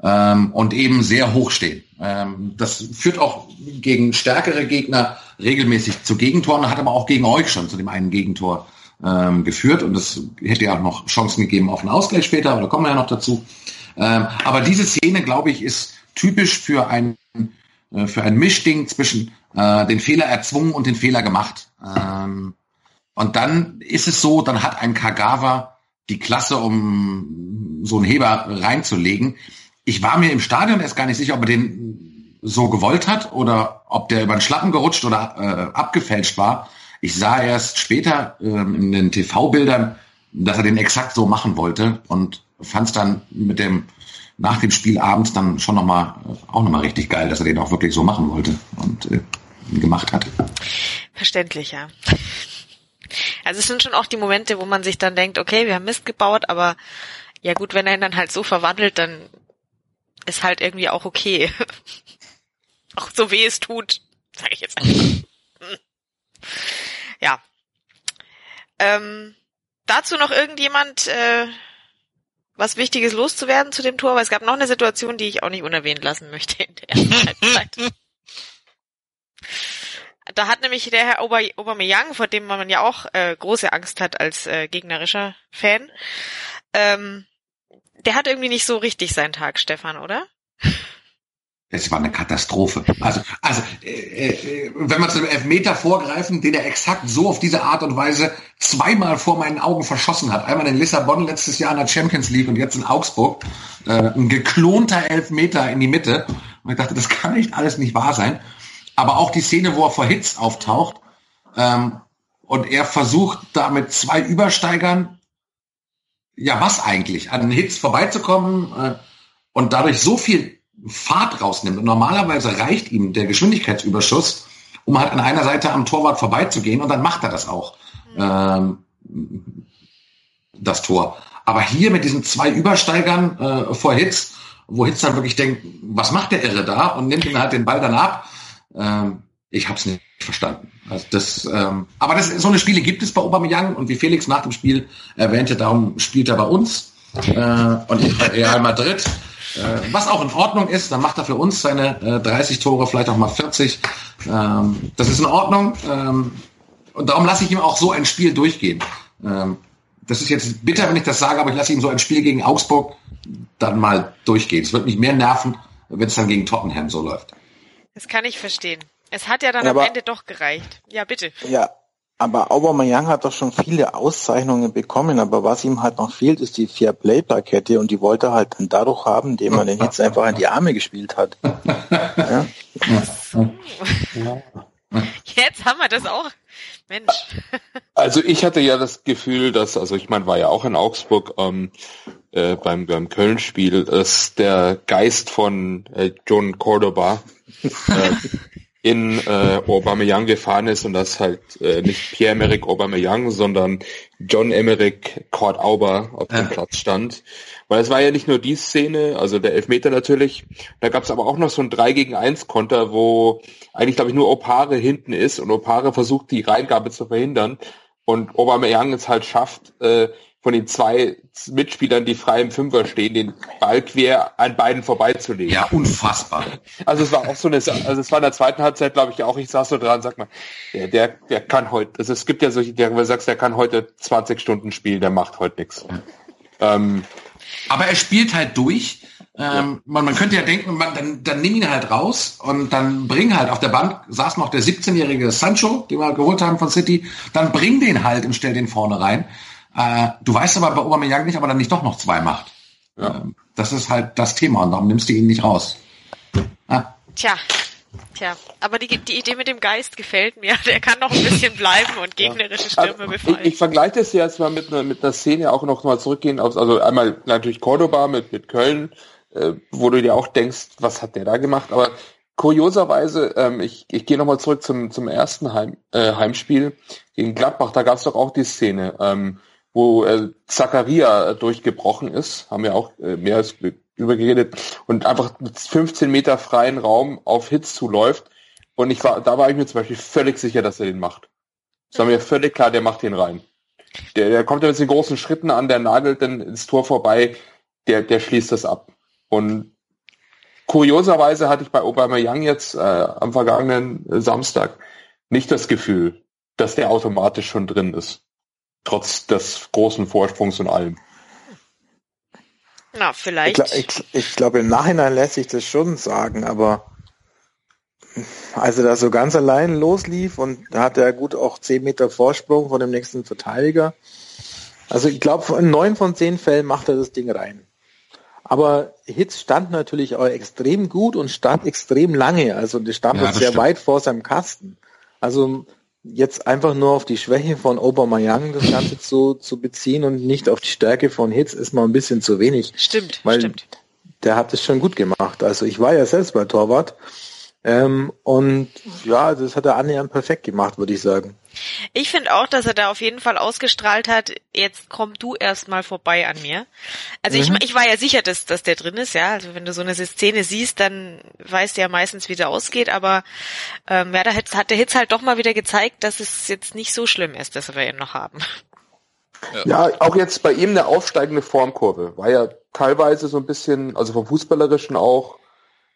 ähm, und eben sehr hoch stehen. Ähm, das führt auch gegen stärkere Gegner regelmäßig zu Gegentoren, hat aber auch gegen euch schon zu dem einen Gegentor ähm, geführt und es hätte ja auch noch Chancen gegeben auf einen Ausgleich später, aber da kommen wir ja noch dazu. Ähm, aber diese Szene, glaube ich, ist typisch für ein, äh, für ein Mischding zwischen äh, den Fehler erzwungen und den Fehler gemacht. Ähm, und dann ist es so, dann hat ein Kagawa die Klasse, um so einen Heber reinzulegen. Ich war mir im Stadion erst gar nicht sicher, ob er den so gewollt hat oder ob der über den Schlappen gerutscht oder äh, abgefälscht war. Ich sah erst später äh, in den TV-Bildern, dass er den exakt so machen wollte und fand es dann mit dem nach dem Spiel abends dann schon nochmal auch nochmal richtig geil, dass er den auch wirklich so machen wollte und äh, gemacht hat. Verständlich, ja. Also es sind schon auch die Momente, wo man sich dann denkt, okay, wir haben Mist gebaut, aber ja gut, wenn er ihn dann halt so verwandelt, dann ist halt irgendwie auch okay. auch so weh es tut, sage ich jetzt einfach. Hm. ja. Ähm, dazu noch irgendjemand äh, was Wichtiges loszuwerden zu dem Tor, weil es gab noch eine Situation, die ich auch nicht unerwähnt lassen möchte in der ersten Halbzeit. Da hat nämlich der Herr Ober Aubameyang, vor dem man ja auch äh, große Angst hat als äh, gegnerischer Fan, ähm, der hat irgendwie nicht so richtig seinen Tag, Stefan, oder? Es war eine Katastrophe. Also, also äh, äh, wenn man zu dem Elfmeter vorgreifen, den er exakt so auf diese Art und Weise zweimal vor meinen Augen verschossen hat. Einmal in Lissabon letztes Jahr in der Champions League und jetzt in Augsburg. Äh, ein geklonter Elfmeter in die Mitte. Und ich dachte, das kann nicht alles nicht wahr sein. Aber auch die Szene, wo er vor Hitz auftaucht ähm, und er versucht, da mit zwei Übersteigern, ja was eigentlich, an Hitz vorbeizukommen äh, und dadurch so viel Fahrt rausnimmt. Und normalerweise reicht ihm der Geschwindigkeitsüberschuss, um halt an einer Seite am Torwart vorbeizugehen und dann macht er das auch. Ähm, das Tor. Aber hier mit diesen zwei Übersteigern äh, vor Hitz, wo Hitz dann wirklich denkt, was macht der Irre da und nimmt ihm halt den Ball dann ab. Ähm, ich habe es nicht verstanden. Also das, ähm, aber das, so eine Spiele gibt es bei Aubameyang und wie Felix nach dem Spiel erwähnte, darum spielt er bei uns äh, und ich bei Real Madrid. Äh, was auch in Ordnung ist, dann macht er für uns seine äh, 30 Tore, vielleicht auch mal 40. Ähm, das ist in Ordnung. Ähm, und darum lasse ich ihm auch so ein Spiel durchgehen. Ähm, das ist jetzt bitter, wenn ich das sage, aber ich lasse ihm so ein Spiel gegen Augsburg dann mal durchgehen. Es wird mich mehr nerven, wenn es dann gegen Tottenham so läuft. Das kann ich verstehen. Es hat ja dann aber, am Ende doch gereicht. Ja, bitte. Ja, aber Aubameyang hat doch schon viele Auszeichnungen bekommen, aber was ihm halt noch fehlt, ist die Fair Play Plakette und die wollte er halt dann dadurch haben, indem man den Hitz einfach in die Arme gespielt hat. Ja? Jetzt haben wir das auch. Mensch. Also ich hatte ja das Gefühl, dass, also ich meine, war ja auch in Augsburg ähm, äh, beim, beim Köln-Spiel, dass der Geist von äh, John Cordoba äh, in äh, Aubameyang gefahren ist und das halt äh, nicht Pierre-Emerick Aubameyang, sondern John Emerick Kurt Auber auf dem ja. Platz stand. Weil es war ja nicht nur die Szene, also der Elfmeter natürlich, da gab es aber auch noch so ein 3 gegen 1 Konter, wo eigentlich, glaube ich, nur Opare hinten ist und Opare versucht, die Reingabe zu verhindern und Aubameyang es halt schafft, äh, von den zwei Mitspielern, die frei im Fünfer stehen, den Ball quer an beiden vorbeizulegen. Ja, unfassbar. Also es war auch so eine, also es war in der zweiten Halbzeit, glaube ich, auch, ich saß so dran, sag mal, der, der, der kann heute, also es gibt ja solche, der, du sagst, der kann heute 20 Stunden spielen, der macht heute nichts. Ähm, aber er spielt halt durch. Ähm, ja. man, man könnte ja denken, man, dann, dann nimm ihn halt raus und dann bring halt auf der Bank saß noch der 17-jährige Sancho, den wir geholt haben von City, dann bring den halt und stell den vorne rein. Äh, du weißt aber bei Aubameyang nicht, aber dann nicht doch noch zwei macht. Ja. Ähm, das ist halt das Thema und darum nimmst du ihn nicht raus. Ah. Tja, Tja, aber die, die Idee mit dem Geist gefällt mir. Der kann noch ein bisschen bleiben und gegnerische Stürme also, befallen. Ich, ich vergleiche das jetzt mal mit einer, mit einer Szene auch noch mal zurückgehen. Auf, also einmal natürlich Cordoba mit, mit Köln, äh, wo du dir auch denkst, was hat der da gemacht? Aber kurioserweise, ähm, ich, ich gehe nochmal zurück zum, zum ersten Heim, äh, Heimspiel gegen Gladbach. Da gab es doch auch die Szene. Ähm, wo äh, Zakaria durchgebrochen ist, haben wir auch äh, mehr als übergeredet, und einfach mit 15 Meter freien Raum auf Hits zuläuft. Und ich war, da war ich mir zum Beispiel völlig sicher, dass er den macht. Es war mir völlig klar, der macht den rein. Der, der kommt ja mit den großen Schritten an, der nagelt dann ins Tor vorbei, der, der schließt das ab. Und kurioserweise hatte ich bei Obama Young jetzt äh, am vergangenen Samstag nicht das Gefühl, dass der automatisch schon drin ist trotz des großen Vorsprungs und allem. Na, vielleicht. Ich, ich, ich glaube, im Nachhinein lässt sich das schon sagen, aber als er da so ganz allein loslief und da hat er gut auch zehn Meter Vorsprung von dem nächsten Verteidiger. Also ich glaube, in neun von zehn Fällen macht er das Ding rein. Aber Hitz stand natürlich auch extrem gut und stand extrem lange. Also der stand ja, sehr stimmt. weit vor seinem Kasten. Also jetzt einfach nur auf die Schwäche von Aubameyang das Ganze zu, zu beziehen und nicht auf die Stärke von Hitz ist mal ein bisschen zu wenig. Stimmt, weil stimmt. Der hat es schon gut gemacht. Also ich war ja selbst bei Torwart ähm, und ja, das hat er annähernd perfekt gemacht, würde ich sagen. Ich finde auch, dass er da auf jeden Fall ausgestrahlt hat, jetzt komm du erstmal vorbei an mir. Also mhm. ich, ich war ja sicher, dass, dass der drin ist, ja. Also wenn du so eine Szene siehst, dann weißt du ja meistens, wie der ausgeht, aber ähm, ja, da hat, hat der Hitz halt doch mal wieder gezeigt, dass es jetzt nicht so schlimm ist, dass wir ihn noch haben. Ja. ja, auch jetzt bei ihm eine aufsteigende Formkurve. War ja teilweise so ein bisschen, also vom Fußballerischen auch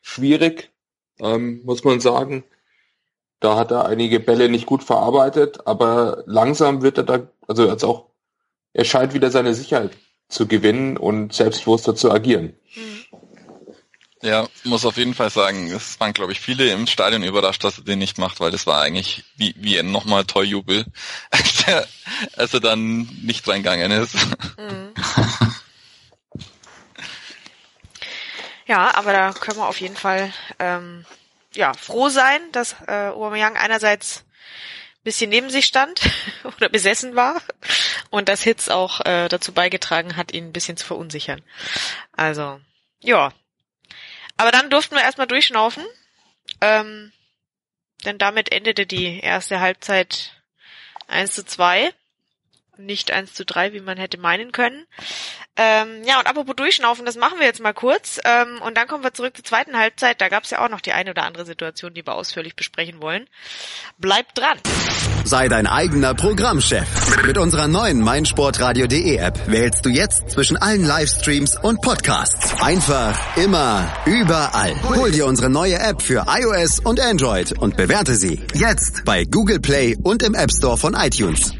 schwierig, ähm, muss man sagen. Da hat er einige Bälle nicht gut verarbeitet, aber langsam wird er da, also jetzt auch, er scheint wieder seine Sicherheit zu gewinnen und selbstbewusster zu agieren. Ja, muss auf jeden Fall sagen, es waren, glaube ich, viele im Stadion überrascht, dass er den nicht macht, weil das war eigentlich wie, wie ein nochmal Toyjubel, als er, als er dann nicht reingegangen ist. Mhm. Ja, aber da können wir auf jeden Fall ähm, ja, froh sein, dass äh, Aubameyang einerseits bisschen neben sich stand oder besessen war und das Hitz auch äh, dazu beigetragen hat, ihn ein bisschen zu verunsichern. Also, ja. Aber dann durften wir erstmal durchschnaufen, ähm, denn damit endete die erste Halbzeit 1 zu 2 nicht 1 zu 3, wie man hätte meinen können. Ähm, ja, und apropos durchschnaufen, das machen wir jetzt mal kurz. Ähm, und dann kommen wir zurück zur zweiten Halbzeit. Da gab es ja auch noch die eine oder andere Situation, die wir ausführlich besprechen wollen. Bleibt dran. Sei dein eigener Programmchef. Mit unserer neuen meinsportradio.de App wählst du jetzt zwischen allen Livestreams und Podcasts. Einfach, immer, überall. Hol dir unsere neue App für iOS und Android und bewerte sie jetzt bei Google Play und im App Store von iTunes.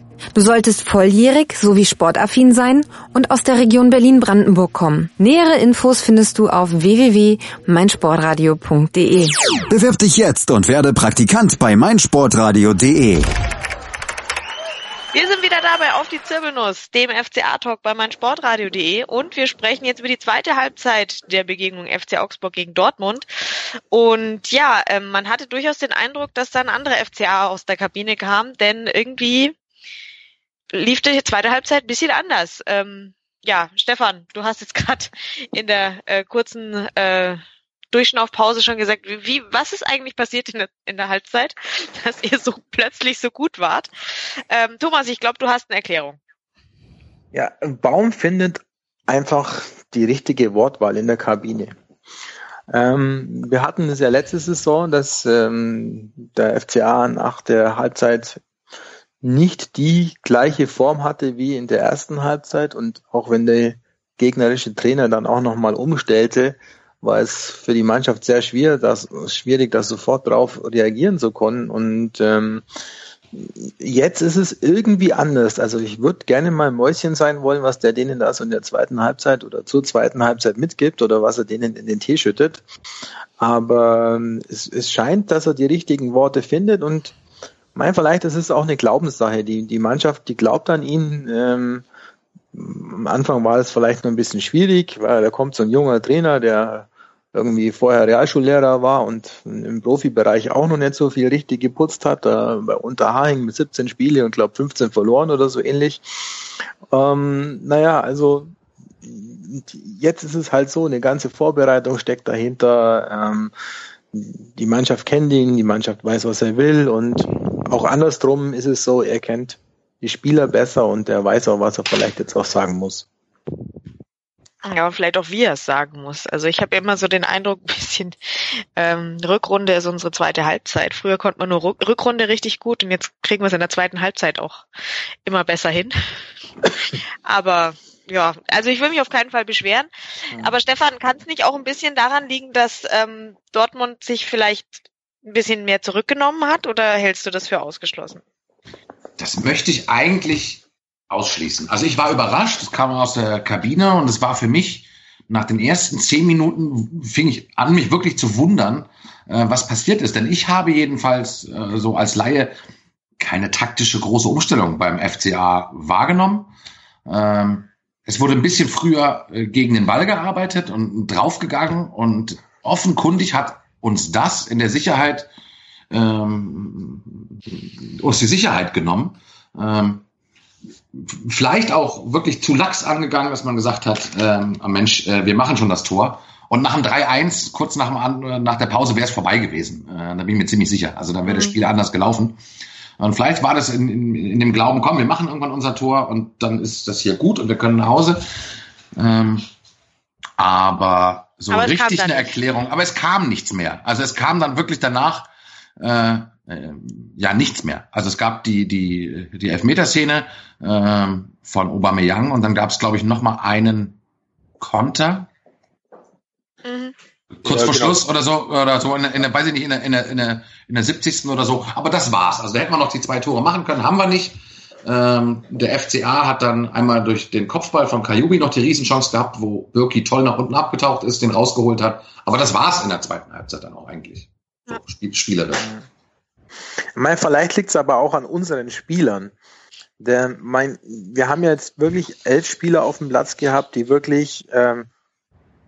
Du solltest volljährig sowie sportaffin sein und aus der Region Berlin-Brandenburg kommen. Nähere Infos findest du auf www.meinsportradio.de. Bewirb dich jetzt und werde Praktikant bei meinsportradio.de. Wir sind wieder dabei auf die Zirbelnuss, dem FCA-Talk bei meinsportradio.de und wir sprechen jetzt über die zweite Halbzeit der Begegnung FC Augsburg gegen Dortmund. Und ja, ähm, man hatte durchaus den Eindruck, dass dann andere FCA aus der Kabine kam, denn irgendwie lief die zweite Halbzeit ein bisschen anders. Ähm, ja, Stefan, du hast jetzt gerade in der äh, kurzen äh, Durchschnaufpause schon gesagt, wie, was ist eigentlich passiert in der, in der Halbzeit, dass ihr so plötzlich so gut wart? Ähm, Thomas, ich glaube, du hast eine Erklärung. Ja, Baum findet einfach die richtige Wortwahl in der Kabine. Ähm, wir hatten es ja letzte Saison, dass ähm, der FCA nach der Halbzeit nicht die gleiche Form hatte wie in der ersten Halbzeit und auch wenn der gegnerische Trainer dann auch nochmal umstellte, war es für die Mannschaft sehr schwer, das, schwierig, da sofort drauf reagieren zu können. Und ähm, jetzt ist es irgendwie anders. Also ich würde gerne mal Mäuschen sein wollen, was der denen da so in der zweiten Halbzeit oder zur zweiten Halbzeit mitgibt oder was er denen in den Tee schüttet. Aber ähm, es, es scheint, dass er die richtigen Worte findet und mein, vielleicht ist es auch eine Glaubenssache. Die, die Mannschaft, die glaubt an ihn. Ähm, am Anfang war es vielleicht noch ein bisschen schwierig, weil da kommt so ein junger Trainer, der irgendwie vorher Realschullehrer war und im Profibereich auch noch nicht so viel richtig geputzt hat. Da bei Unterhaching mit 17 Spiele und glaube 15 verloren oder so ähnlich. Ähm, naja, also jetzt ist es halt so, eine ganze Vorbereitung steckt dahinter. Ähm, die Mannschaft kennt ihn, die Mannschaft weiß, was er will und auch andersrum ist es so, er kennt die Spieler besser und er weiß auch, was er vielleicht jetzt auch sagen muss. Ja, aber vielleicht auch wie er es sagen muss. Also ich habe immer so den Eindruck, ein bisschen ähm, Rückrunde ist unsere zweite Halbzeit. Früher konnte man nur Rückrunde richtig gut und jetzt kriegen wir es in der zweiten Halbzeit auch immer besser hin. aber ja, also ich will mich auf keinen Fall beschweren. Aber Stefan, kann es nicht auch ein bisschen daran liegen, dass ähm, Dortmund sich vielleicht ein bisschen mehr zurückgenommen hat oder hältst du das für ausgeschlossen? Das möchte ich eigentlich ausschließen. Also ich war überrascht, es kam aus der Kabine und es war für mich, nach den ersten zehn Minuten fing ich an, mich wirklich zu wundern, äh, was passiert ist. Denn ich habe jedenfalls äh, so als Laie keine taktische große Umstellung beim FCA wahrgenommen. Ähm, es wurde ein bisschen früher äh, gegen den Ball gearbeitet und draufgegangen und offenkundig hat uns das in der Sicherheit ähm, uns die Sicherheit genommen. Ähm, vielleicht auch wirklich zu lax angegangen, dass man gesagt hat, ähm, Mensch, äh, wir machen schon das Tor. Und nach dem 3-1, kurz nach, dem, nach der Pause, wäre es vorbei gewesen. Äh, da bin ich mir ziemlich sicher. Also dann wäre das mhm. Spiel anders gelaufen. Und vielleicht war das in, in, in dem Glauben, komm, wir machen irgendwann unser Tor und dann ist das hier gut und wir können nach Hause. Ähm, aber so aber richtig eine Erklärung, aber es kam nichts mehr. Also es kam dann wirklich danach äh, äh, ja nichts mehr. Also es gab die die die Elfmeterszene äh, von Aubameyang und dann gab es glaube ich noch mal einen Konter. Mhm. Kurz ja, vor genau. Schluss oder so, oder so in, in der, weiß ich nicht, in der, in der, in der, in der 70. oder so. Aber das war's. Also da hätten wir noch die zwei Tore machen können, haben wir nicht. Ähm, der FCA hat dann einmal durch den Kopfball von Kajubi noch die Riesenchance gehabt, wo Birki toll nach unten abgetaucht ist, den rausgeholt hat. Aber das war's in der zweiten Halbzeit dann auch eigentlich. So, Spiel, Spielerisch. Ich meine, vielleicht liegt es aber auch an unseren Spielern. Der, mein, wir haben ja jetzt wirklich elf Spieler auf dem Platz gehabt, die wirklich ähm,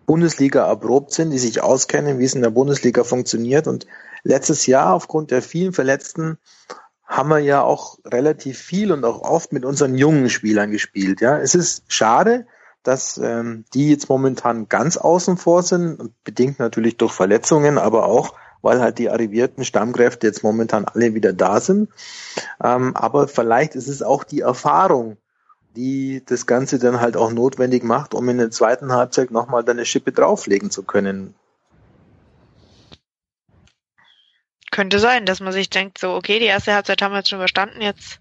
Bundesliga erprobt sind, die sich auskennen, wie es in der Bundesliga funktioniert. Und letztes Jahr aufgrund der vielen Verletzten haben wir ja auch relativ viel und auch oft mit unseren jungen Spielern gespielt. Ja, es ist schade, dass ähm, die jetzt momentan ganz außen vor sind, bedingt natürlich durch Verletzungen, aber auch weil halt die arrivierten Stammkräfte jetzt momentan alle wieder da sind. Ähm, aber vielleicht ist es auch die Erfahrung, die das Ganze dann halt auch notwendig macht, um in der zweiten Halbzeit nochmal deine Schippe drauflegen zu können. Könnte sein, dass man sich denkt, so, okay, die erste Halbzeit haben wir jetzt schon überstanden, jetzt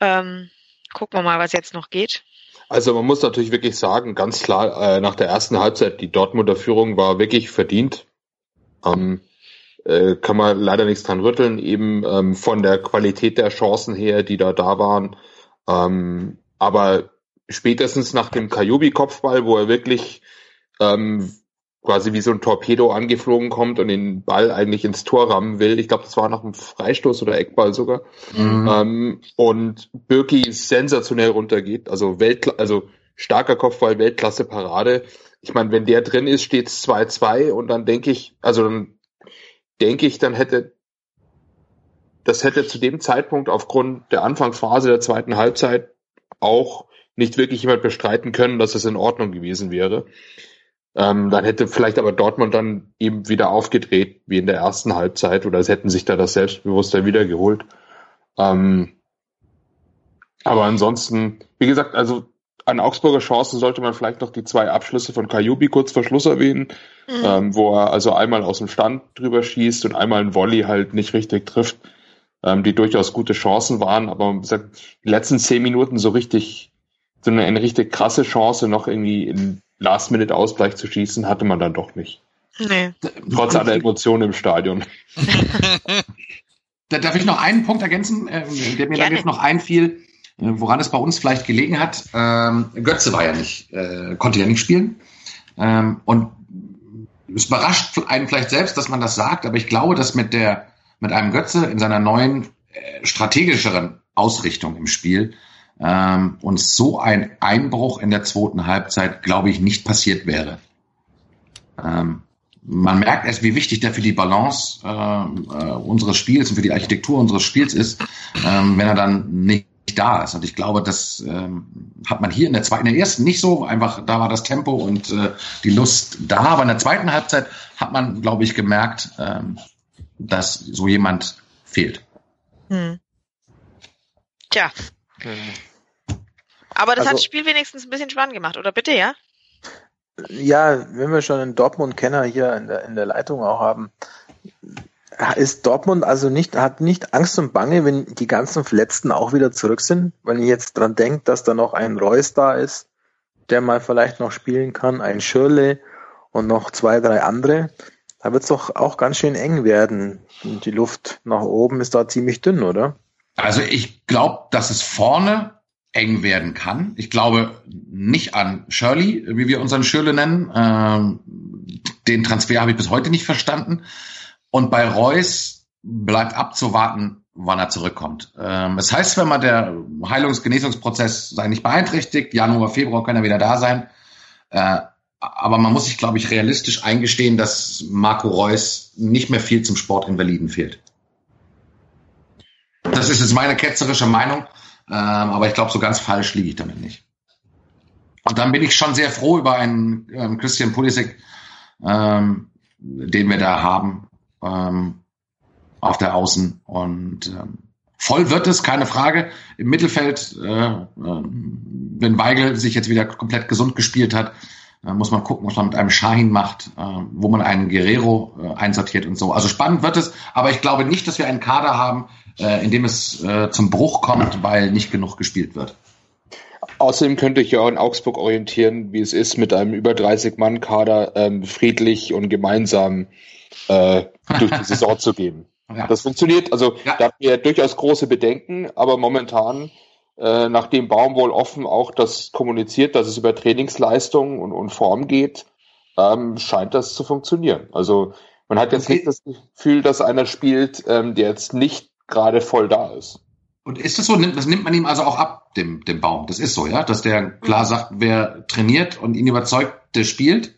ähm, gucken wir mal, was jetzt noch geht. Also man muss natürlich wirklich sagen, ganz klar, äh, nach der ersten Halbzeit, die Dortmunder Führung war wirklich verdient. Ähm, äh, kann man leider nichts dran rütteln, eben ähm, von der Qualität der Chancen her, die da da waren. Ähm, aber spätestens nach dem Kajubi-Kopfball, wo er wirklich ähm, quasi wie so ein Torpedo angeflogen kommt und den Ball eigentlich ins Tor rammen will. Ich glaube, das war nach einem Freistoß oder Eckball sogar. Mhm. Ähm, und Birki sensationell runtergeht. Also Weltkla also starker Kopfball, Weltklasse Parade. Ich meine, wenn der drin ist, steht es 2-2 und dann denke ich, also dann denke ich, dann hätte das hätte zu dem Zeitpunkt aufgrund der Anfangsphase der zweiten Halbzeit auch nicht wirklich jemand bestreiten können, dass es in Ordnung gewesen wäre. Ähm, dann hätte vielleicht aber Dortmund dann eben wieder aufgedreht, wie in der ersten Halbzeit, oder es hätten sich da das Selbstbewusstsein wieder geholt. Ähm, aber ansonsten, wie gesagt, also an Augsburger Chancen sollte man vielleicht noch die zwei Abschlüsse von Kajubi kurz vor Schluss erwähnen, mhm. ähm, wo er also einmal aus dem Stand drüber schießt und einmal ein Volley halt nicht richtig trifft, ähm, die durchaus gute Chancen waren, aber gesagt, die letzten zehn Minuten so richtig, so eine, eine richtig krasse Chance noch irgendwie in Last-Minute-Ausgleich zu schießen, hatte man dann doch nicht. Nee. Trotz aller Emotionen im Stadion. da darf ich noch einen Punkt ergänzen, äh, der mir Gerne. da jetzt noch einfiel, äh, woran es bei uns vielleicht gelegen hat. Ähm, Götze war ja nicht, äh, konnte ja nicht spielen. Ähm, und es überrascht einen vielleicht selbst, dass man das sagt, aber ich glaube, dass mit der, mit einem Götze in seiner neuen, äh, strategischeren Ausrichtung im Spiel ähm, uns so ein Einbruch in der zweiten Halbzeit, glaube ich, nicht passiert wäre. Ähm, man merkt erst, wie wichtig der für die Balance äh, äh, unseres Spiels und für die Architektur unseres Spiels ist, ähm, wenn er dann nicht da ist. Und ich glaube, das ähm, hat man hier in der zweiten, in der ersten nicht so, einfach da war das Tempo und äh, die Lust da, aber in der zweiten Halbzeit hat man, glaube ich, gemerkt, ähm, dass so jemand fehlt. Hm. Tja. Hm. Aber das also, hat das Spiel wenigstens ein bisschen spannend gemacht, oder bitte, ja? Ja, wenn wir schon einen Dortmund-Kenner hier in der, in der Leitung auch haben, ist Dortmund also nicht, hat nicht Angst und Bange, wenn die ganzen Verletzten auch wieder zurück sind? Wenn ich jetzt dran denke, dass da noch ein Reus da ist, der mal vielleicht noch spielen kann, ein Schirle und noch zwei, drei andere, da wird es doch auch ganz schön eng werden. Und die Luft nach oben ist da ziemlich dünn, oder? Also ich glaube, dass es vorne eng werden kann. Ich glaube nicht an Shirley, wie wir unseren Schirle nennen. Ähm, den Transfer habe ich bis heute nicht verstanden. Und bei Reus bleibt abzuwarten, wann er zurückkommt. Ähm, es heißt, wenn man der Heilungs-Genesungsprozess sei nicht beeinträchtigt, Januar, Februar kann er wieder da sein. Äh, aber man muss sich, glaube ich, realistisch eingestehen, dass Marco Reus nicht mehr viel zum Sportinvaliden fehlt. Das ist jetzt meine ketzerische Meinung, aber ich glaube, so ganz falsch liege ich damit nicht. Und dann bin ich schon sehr froh über einen ähm, Christian Pulisic, ähm, den wir da haben ähm, auf der Außen. Und ähm, voll wird es, keine Frage. Im Mittelfeld, äh, äh, wenn Weigel sich jetzt wieder komplett gesund gespielt hat, äh, muss man gucken, was man mit einem Shahin macht, äh, wo man einen Guerrero äh, einsortiert und so. Also spannend wird es, aber ich glaube nicht, dass wir einen Kader haben, äh, in dem es äh, zum Bruch kommt, weil nicht genug gespielt wird. Außerdem könnte ich ja auch in Augsburg orientieren, wie es ist, mit einem über 30-Mann-Kader ähm, friedlich und gemeinsam äh, durch die Saison zu gehen. Ja. Das funktioniert, also ja. da haben wir durchaus große Bedenken, aber momentan, äh, nachdem Baum wohl offen auch das kommuniziert, dass es über Trainingsleistung und, und Form geht, ähm, scheint das zu funktionieren. Also man hat jetzt okay. nicht das Gefühl, dass einer spielt, ähm, der jetzt nicht gerade voll da ist. Und ist das so, das nimmt man ihm also auch ab, dem, dem Baum. Das ist so, ja? Dass der klar sagt, wer trainiert und ihn überzeugt, der spielt.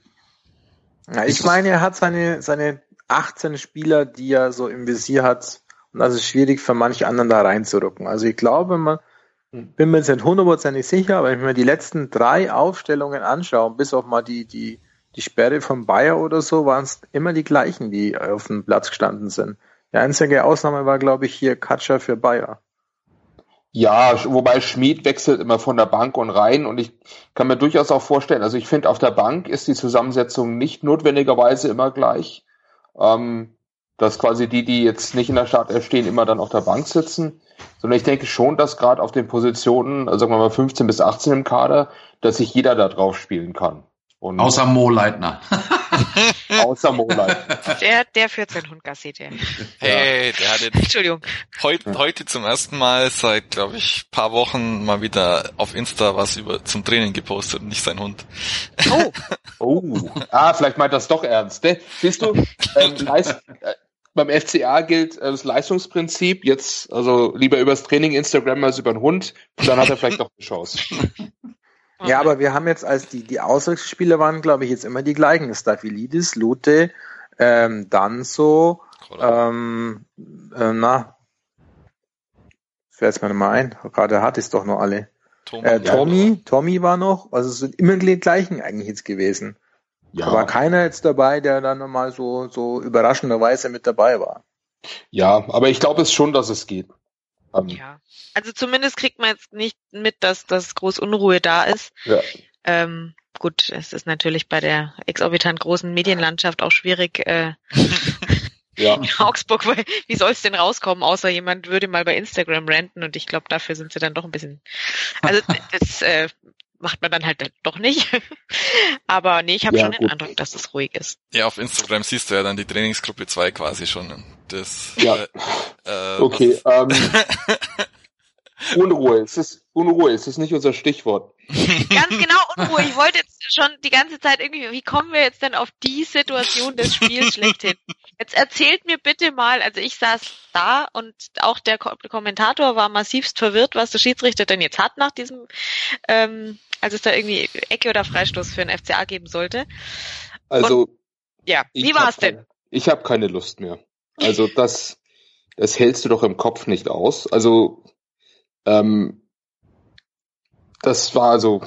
Ja, ich meine, er hat seine, seine 18 Spieler, die er so im Visier hat. Und das ist schwierig für manche anderen da reinzurücken. Also ich glaube, man, bin mir jetzt nicht hundertprozentig sicher, aber wenn ich mir die letzten drei Aufstellungen anschaue, bis auf mal die, die, die Sperre von Bayer oder so, waren es immer die gleichen, die auf dem Platz gestanden sind. Die einzige Ausnahme war, glaube ich, hier Katscher für Bayer. Ja, wobei Schmid wechselt immer von der Bank und rein und ich kann mir durchaus auch vorstellen, also ich finde, auf der Bank ist die Zusammensetzung nicht notwendigerweise immer gleich. Ähm, dass quasi die, die jetzt nicht in der Startelf stehen, immer dann auf der Bank sitzen, sondern ich denke schon, dass gerade auf den Positionen, also sagen wir mal 15 bis 18 im Kader, dass sich jeder da drauf spielen kann. Und außer Mo Leitner. außer Mo Leitner. Der, der führt seinen Hund Gassi, der. Hey, der hat jetzt Entschuldigung. Heute, heute zum ersten Mal seit, glaube ich, paar Wochen mal wieder auf Insta was über zum Training gepostet und nicht sein Hund. Oh. oh. Ah, vielleicht meint das doch ernst. Ne? Siehst du, ähm, Leist, äh, beim FCA gilt äh, das Leistungsprinzip. Jetzt, also lieber übers Training Instagram als über den Hund. Und dann hat er vielleicht doch eine Chance. Ja, aber wir haben jetzt als die, die Auswechselspieler waren, glaube ich, jetzt immer die gleichen. Staphylidis, Lute, ähm, Danzo, ähm, äh, na, fällt mir mal ein. Gerade hat es doch noch alle. Tom, äh, Tommy, ja. Tommy war noch, also es sind immer die gleichen eigentlich jetzt gewesen. Ja. Da war keiner jetzt dabei, der dann nochmal so, so überraschenderweise mit dabei war. Ja, aber ich glaube es schon, dass es geht. Ähm, ja. Also zumindest kriegt man jetzt nicht mit, dass, dass groß Unruhe da ist. Ja. Ähm, gut, es ist natürlich bei der exorbitant großen Medienlandschaft auch schwierig. Äh, ja. in Augsburg, weil wie soll es denn rauskommen, außer jemand würde mal bei Instagram ranten und ich glaube, dafür sind sie dann doch ein bisschen. Also das äh, macht man dann halt doch nicht. Aber nee, ich habe ja, schon gut. den Eindruck, dass es ruhig ist. Ja, auf Instagram siehst du ja dann die Trainingsgruppe 2 quasi schon. Das, ja. Äh, äh okay. Ähm, Unruhe, es ist Unruhe, es ist nicht unser Stichwort. Ganz genau Unruhe. Ich wollte jetzt schon die ganze Zeit irgendwie, wie kommen wir jetzt denn auf die Situation des Spiels schlechthin? Jetzt erzählt mir bitte mal, also ich saß da und auch der Kommentator war massivst verwirrt, was der Schiedsrichter denn jetzt hat nach diesem, ähm, als es da irgendwie Ecke oder Freistoß für den FCA geben sollte. Also und, ja, wie war es denn? Ich habe keine Lust mehr. Also das, das hältst du doch im Kopf nicht aus. Also ähm, das war also,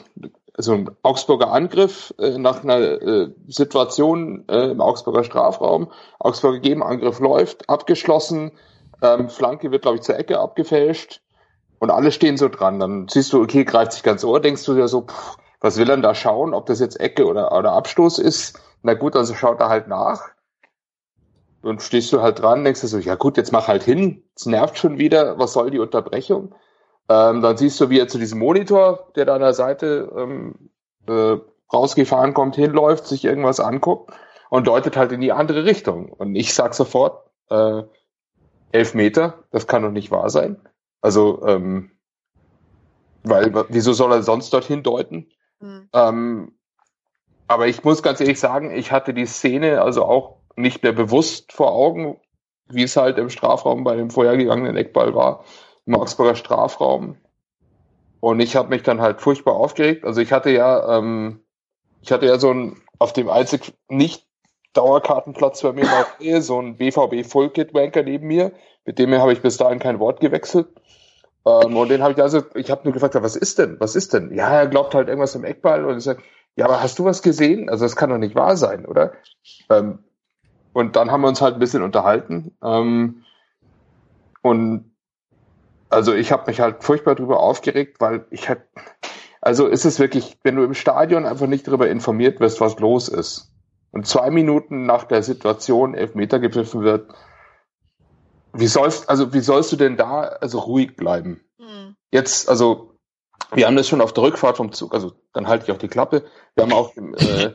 also ein Augsburger Angriff äh, nach einer äh, Situation äh, im Augsburger Strafraum. Augsburger Gegenangriff läuft, abgeschlossen, ähm, Flanke wird, glaube ich, zur Ecke abgefälscht und alle stehen so dran. Dann siehst du, okay, greift sich ganz ohr, denkst du dir so, pff, was will er da schauen, ob das jetzt Ecke oder, oder Abstoß ist? Na gut, also schaut er halt nach. Dann stehst du halt dran, denkst du so, ja gut, jetzt mach halt hin, es nervt schon wieder, was soll die Unterbrechung? Ähm, dann siehst du, wie er zu diesem Monitor, der da an der Seite ähm, äh, rausgefahren kommt, hinläuft, sich irgendwas anguckt und deutet halt in die andere Richtung. Und ich sag sofort, äh, elf Meter, das kann doch nicht wahr sein. Also, ähm, weil, wieso soll er sonst dorthin deuten? Mhm. Ähm, aber ich muss ganz ehrlich sagen, ich hatte die Szene also auch nicht mehr bewusst vor Augen, wie es halt im Strafraum bei dem vorhergegangenen Eckball war, im Augsburger Strafraum. Und ich habe mich dann halt furchtbar aufgeregt. Also ich hatte ja, ähm, ich hatte ja so ein auf dem einzig nicht Dauerkartenplatz bei mir Nähe, so ein BVB Fullkit Wanker neben mir, mit dem habe ich bis dahin kein Wort gewechselt. Ähm, und den habe ich also, ich habe nur gefragt, was ist denn? Was ist denn? Ja, er glaubt halt irgendwas im Eckball und ich sage, ja, aber hast du was gesehen? Also das kann doch nicht wahr sein, oder? Ähm, und dann haben wir uns halt ein bisschen unterhalten. Ähm, und also ich habe mich halt furchtbar drüber aufgeregt, weil ich halt, also ist es wirklich, wenn du im Stadion einfach nicht darüber informiert wirst, was los ist, und zwei Minuten nach der Situation Elfmeter gepfiffen wird, wie sollst, also wie sollst du denn da also ruhig bleiben? Mhm. Jetzt, also wir haben das schon auf der Rückfahrt vom Zug, also dann halte ich auch die Klappe. Wir haben auch äh,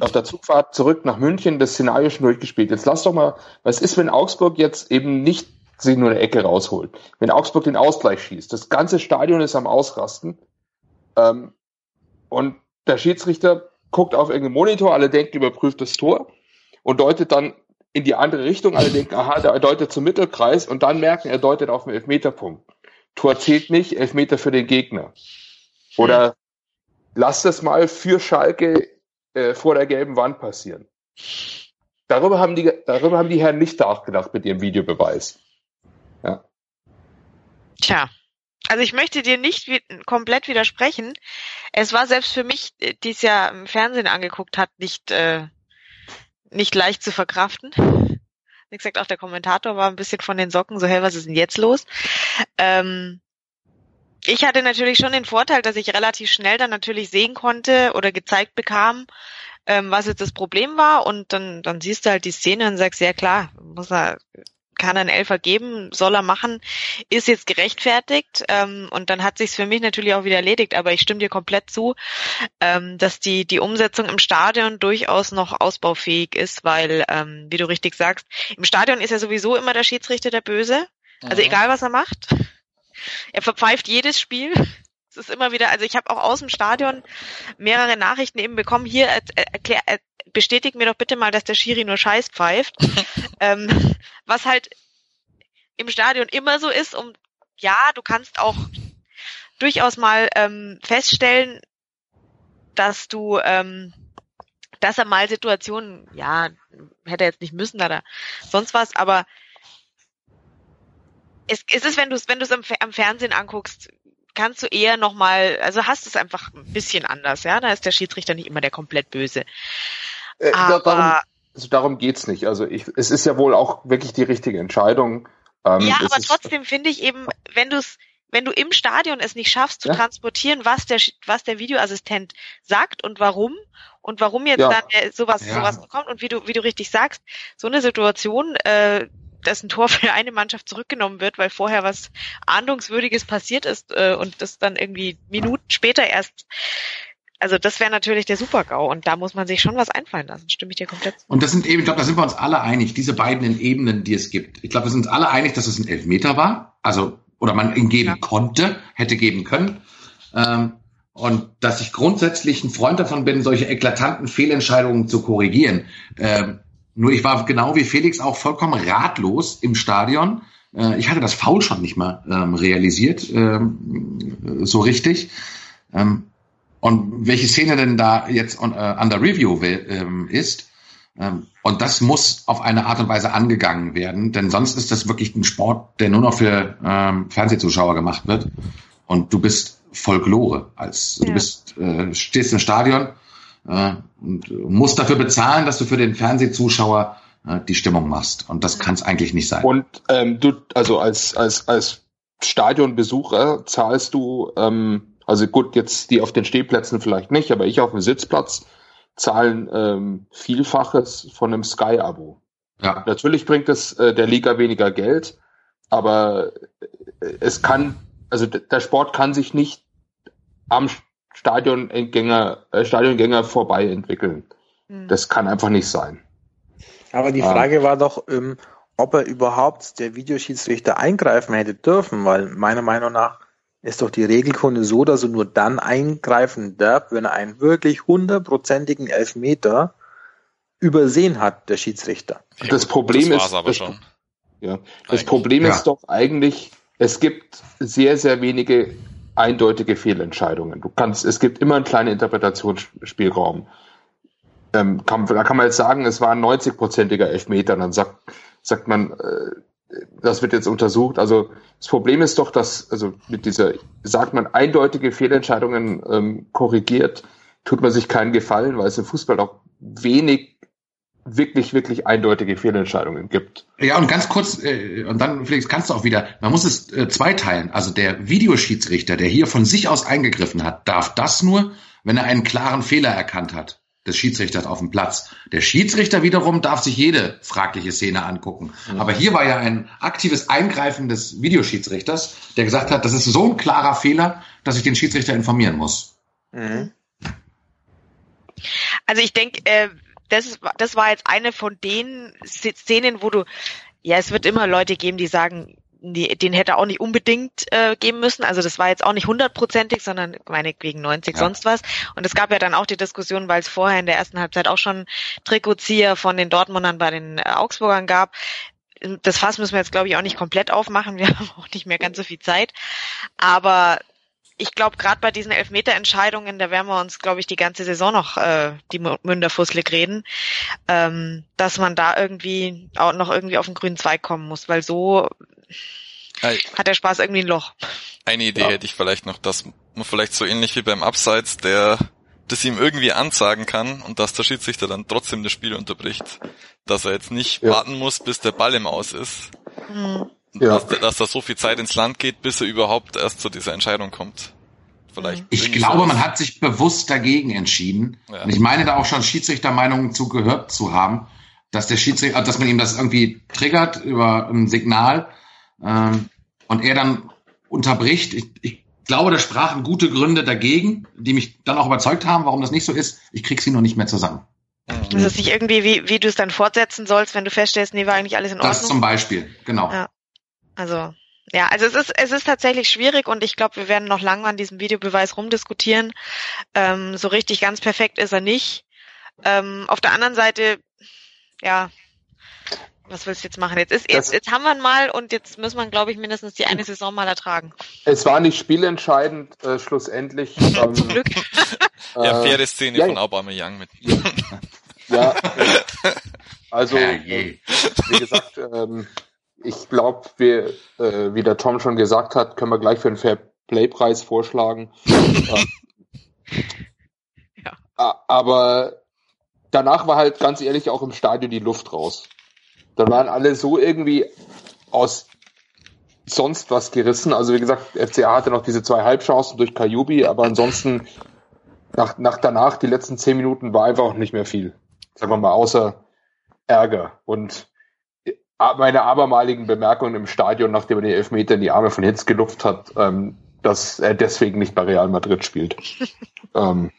auf der Zugfahrt zurück nach München das Szenario schon durchgespielt. Jetzt lass doch mal, was ist, wenn Augsburg jetzt eben nicht sich nur eine Ecke rausholt? Wenn Augsburg den Ausgleich schießt, das ganze Stadion ist am Ausrasten ähm, und der Schiedsrichter guckt auf irgendeinen Monitor, alle denken, überprüft das Tor und deutet dann in die andere Richtung. Alle denken, aha, der deutet zum Mittelkreis und dann merken, er deutet auf den Elfmeterpunkt. Tor zählt nicht, Elfmeter für den Gegner. Oder lass das mal für Schalke äh, vor der gelben Wand passieren. Darüber haben die, darüber haben die Herren nicht nachgedacht mit ihrem Videobeweis. Ja. Tja. Also ich möchte dir nicht komplett widersprechen. Es war selbst für mich, äh, die es ja im Fernsehen angeguckt hat, nicht äh, nicht leicht zu verkraften. Wie gesagt, auch der Kommentator war ein bisschen von den Socken, so, hey, was ist denn jetzt los? Ähm, ich hatte natürlich schon den Vorteil, dass ich relativ schnell dann natürlich sehen konnte oder gezeigt bekam, ähm, was jetzt das Problem war und dann, dann siehst du halt die Szene und sagst, ja klar, muss er kann ein Elfer geben, soll er machen, ist jetzt gerechtfertigt ähm, und dann hat sich's für mich natürlich auch wieder erledigt, aber ich stimme dir komplett zu, ähm, dass die die Umsetzung im Stadion durchaus noch ausbaufähig ist, weil ähm, wie du richtig sagst, im Stadion ist ja sowieso immer der Schiedsrichter der Böse, also mhm. egal was er macht, er verpfeift jedes Spiel. Es ist immer wieder, also ich habe auch aus dem Stadion mehrere Nachrichten eben bekommen. Hier erklär, bestätigt mir doch bitte mal, dass der Schiri nur Scheiß pfeift. ähm, was halt im Stadion immer so ist, um ja, du kannst auch durchaus mal ähm, feststellen, dass du, ähm, dass er mal Situationen, ja, hätte er jetzt nicht müssen oder sonst was, aber es, es ist, wenn du es, wenn du es am, am Fernsehen anguckst, kannst du eher nochmal, also hast es einfach ein bisschen anders, ja. Da ist der Schiedsrichter nicht immer der komplett böse. Äh, Aber darum, also darum geht's nicht. Also ich, es ist ja wohl auch wirklich die richtige Entscheidung. Ähm, ja, aber trotzdem finde ich eben, wenn du es wenn du im Stadion es nicht schaffst zu ja. transportieren, was der was der Videoassistent sagt und warum und warum jetzt ja. dann äh, sowas ja. sowas kommt und wie du wie du richtig sagst, so eine Situation, äh, dass ein Tor für eine Mannschaft zurückgenommen wird, weil vorher was ahndungswürdiges passiert ist äh, und das dann irgendwie Minuten später erst also das wäre natürlich der Super-GAU und da muss man sich schon was einfallen lassen, stimme ich dir komplett zu. Und das sind eben, ich glaube, da sind wir uns alle einig, diese beiden Ebenen, die es gibt. Ich glaube, wir sind uns alle einig, dass es ein Elfmeter war, also oder man ihn geben ja. konnte, hätte geben können. Ähm, und dass ich grundsätzlich ein Freund davon bin, solche eklatanten Fehlentscheidungen zu korrigieren. Ähm, nur ich war genau wie Felix auch vollkommen ratlos im Stadion. Äh, ich hatte das Foul schon nicht mal ähm, realisiert, ähm, so richtig. Ähm, und welche Szene denn da jetzt on, uh, under review ähm, ist. Ähm, und das muss auf eine Art und Weise angegangen werden, denn sonst ist das wirklich ein Sport, der nur noch für ähm, Fernsehzuschauer gemacht wird. Und du bist Folklore. Als ja. du bist, äh, stehst im Stadion äh, und musst dafür bezahlen, dass du für den Fernsehzuschauer äh, die Stimmung machst. Und das kann es eigentlich nicht sein. Und ähm, du, also als als als Stadionbesucher zahlst du ähm, also gut, jetzt die auf den Stehplätzen vielleicht nicht, aber ich auf dem Sitzplatz zahlen ähm, Vielfaches von einem Sky-Abo. Ja. Natürlich bringt es äh, der Liga weniger Geld, aber äh, es kann, also der Sport kann sich nicht am Stadiongänger, äh, Stadiongänger vorbei entwickeln. Mhm. Das kann einfach nicht sein. Aber die Frage ähm, war doch, ähm, ob er überhaupt der Videoschiedsrichter eingreifen hätte dürfen, weil meiner Meinung nach ist doch die Regelkunde so, dass er nur dann eingreifen darf, wenn er einen wirklich hundertprozentigen Elfmeter übersehen hat, der Schiedsrichter. Das Problem das ist, das, Ja. Das Problem ja. ist doch eigentlich, es gibt sehr, sehr wenige eindeutige Fehlentscheidungen. Du kannst, es gibt immer einen kleinen Interpretationsspielraum. Ähm, kann, da kann man jetzt sagen, es war ein 90-prozentiger Elfmeter, dann sagt, sagt man, äh, das wird jetzt untersucht. Also das Problem ist doch, dass, also mit dieser, sagt man, eindeutige Fehlentscheidungen ähm, korrigiert, tut man sich keinen Gefallen, weil es im Fußball auch wenig wirklich, wirklich eindeutige Fehlentscheidungen gibt. Ja, und ganz kurz, äh, und dann Felix, kannst du auch wieder, man muss es äh, zweiteilen. Also der Videoschiedsrichter, der hier von sich aus eingegriffen hat, darf das nur, wenn er einen klaren Fehler erkannt hat des Schiedsrichters auf dem Platz. Der Schiedsrichter wiederum darf sich jede fragliche Szene angucken. Mhm. Aber hier war ja ein aktives Eingreifen des Videoschiedsrichters, der gesagt hat, das ist so ein klarer Fehler, dass ich den Schiedsrichter informieren muss. Mhm. Also ich denke, äh, das, ist, das war jetzt eine von den Szenen, wo du, ja, es wird immer Leute geben, die sagen, den hätte auch nicht unbedingt äh, geben müssen. Also das war jetzt auch nicht hundertprozentig, sondern meine wegen 90 ja. sonst was. Und es gab ja dann auch die Diskussion, weil es vorher in der ersten Halbzeit auch schon Trikotzieher von den Dortmundern bei den äh, Augsburgern gab. Das Fass müssen wir jetzt, glaube ich, auch nicht komplett aufmachen. Wir haben auch nicht mehr ganz so viel Zeit. Aber ich glaube, gerade bei diesen Elfmeterentscheidungen, da werden wir uns, glaube ich, die ganze Saison noch äh, die Münderfusselig reden, ähm, dass man da irgendwie auch noch irgendwie auf den grünen Zweig kommen muss, weil so Ei. hat der Spaß irgendwie ein Loch. Eine Idee ja. hätte ich vielleicht noch, dass man vielleicht so ähnlich wie beim Abseits, der das ihm irgendwie ansagen kann und dass der Schiedsrichter dann trotzdem das Spiel unterbricht. Dass er jetzt nicht ja. warten muss, bis der Ball im Aus ist. Mhm ja. dass, dass da so viel Zeit ins Land geht, bis er überhaupt erst zu dieser Entscheidung kommt. Vielleicht ich glaube, so man hat sich bewusst dagegen entschieden. Ja. Und ich meine da auch schon Schiedsrichtermeinungen zugehört zu haben, dass der Schiedsrichter, dass man ihm das irgendwie triggert über ein Signal ähm, und er dann unterbricht. Ich, ich glaube, da sprachen gute Gründe dagegen, die mich dann auch überzeugt haben, warum das nicht so ist. Ich krieg sie noch nicht mehr zusammen. Das ist nicht irgendwie, wie, wie du es dann fortsetzen sollst, wenn du feststellst, nee, war eigentlich alles in Ordnung. Das zum Beispiel, genau. Ja. Also ja, also es ist es ist tatsächlich schwierig und ich glaube, wir werden noch lange an diesem Videobeweis rumdiskutieren. Ähm, so richtig ganz perfekt ist er nicht. Ähm, auf der anderen Seite, ja, was willst du jetzt machen? Jetzt ist jetzt, jetzt haben wir ihn mal und jetzt muss man, glaube ich, mindestens die eine Saison mal ertragen. Es war nicht spielentscheidend, äh, schlussendlich. ähm, Zum Glück. ja, faire Szene ja, von Aubameyang mit. ja, äh, also wie gesagt, ähm, ich glaube, wir, äh, wie der Tom schon gesagt hat, können wir gleich für einen Fair Play Preis vorschlagen. ja. Aber danach war halt ganz ehrlich auch im Stadion die Luft raus. Da waren alle so irgendwie aus sonst was gerissen. Also wie gesagt, FCA hatte noch diese zwei Halbchancen durch Kajubi, aber ansonsten nach, nach danach, die letzten zehn Minuten war einfach nicht mehr viel. Sagen wir mal, außer Ärger. Und meine abermaligen Bemerkungen im Stadion, nachdem er den Elfmeter in die Arme von Hitz gelupft hat, ähm, dass er deswegen nicht bei Real Madrid spielt. ähm.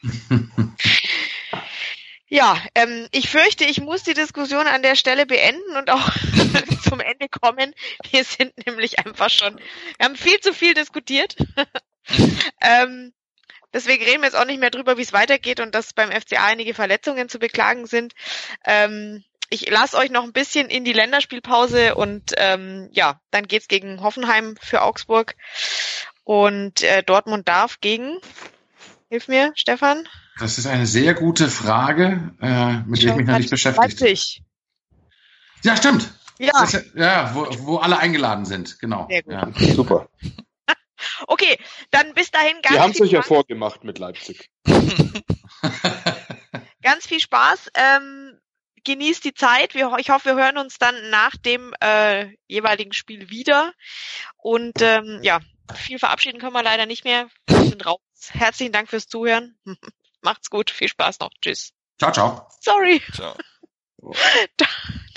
Ja, ähm, ich fürchte, ich muss die Diskussion an der Stelle beenden und auch zum Ende kommen. Wir sind nämlich einfach schon, wir haben viel zu viel diskutiert. ähm, deswegen reden wir jetzt auch nicht mehr drüber, wie es weitergeht und dass beim FCA einige Verletzungen zu beklagen sind. Ähm, ich lasse euch noch ein bisschen in die Länderspielpause und ähm, ja, dann geht's gegen Hoffenheim für Augsburg und äh, Dortmund darf gegen. Hilf mir, Stefan. Das ist eine sehr gute Frage, äh, mit der ich mich noch nicht beschäftigt. Leipzig. Ja, stimmt. Ja. Ist, ja, wo, wo alle eingeladen sind, genau. Sehr gut. Ja. Super. okay, dann bis dahin ganz. Wir haben es euch ja vorgemacht mit Leipzig. ganz viel Spaß. Ähm, genießt die Zeit. Wir, ich hoffe, wir hören uns dann nach dem äh, jeweiligen Spiel wieder. Und ähm, ja, viel verabschieden können wir leider nicht mehr. Wir sind raus. Herzlichen Dank fürs Zuhören. Macht's gut. Viel Spaß noch. Tschüss. Ciao, ciao. Sorry. Ciao.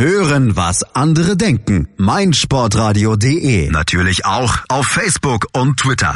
Hören, was andere denken. meinsportradio.de. Natürlich auch auf Facebook und Twitter.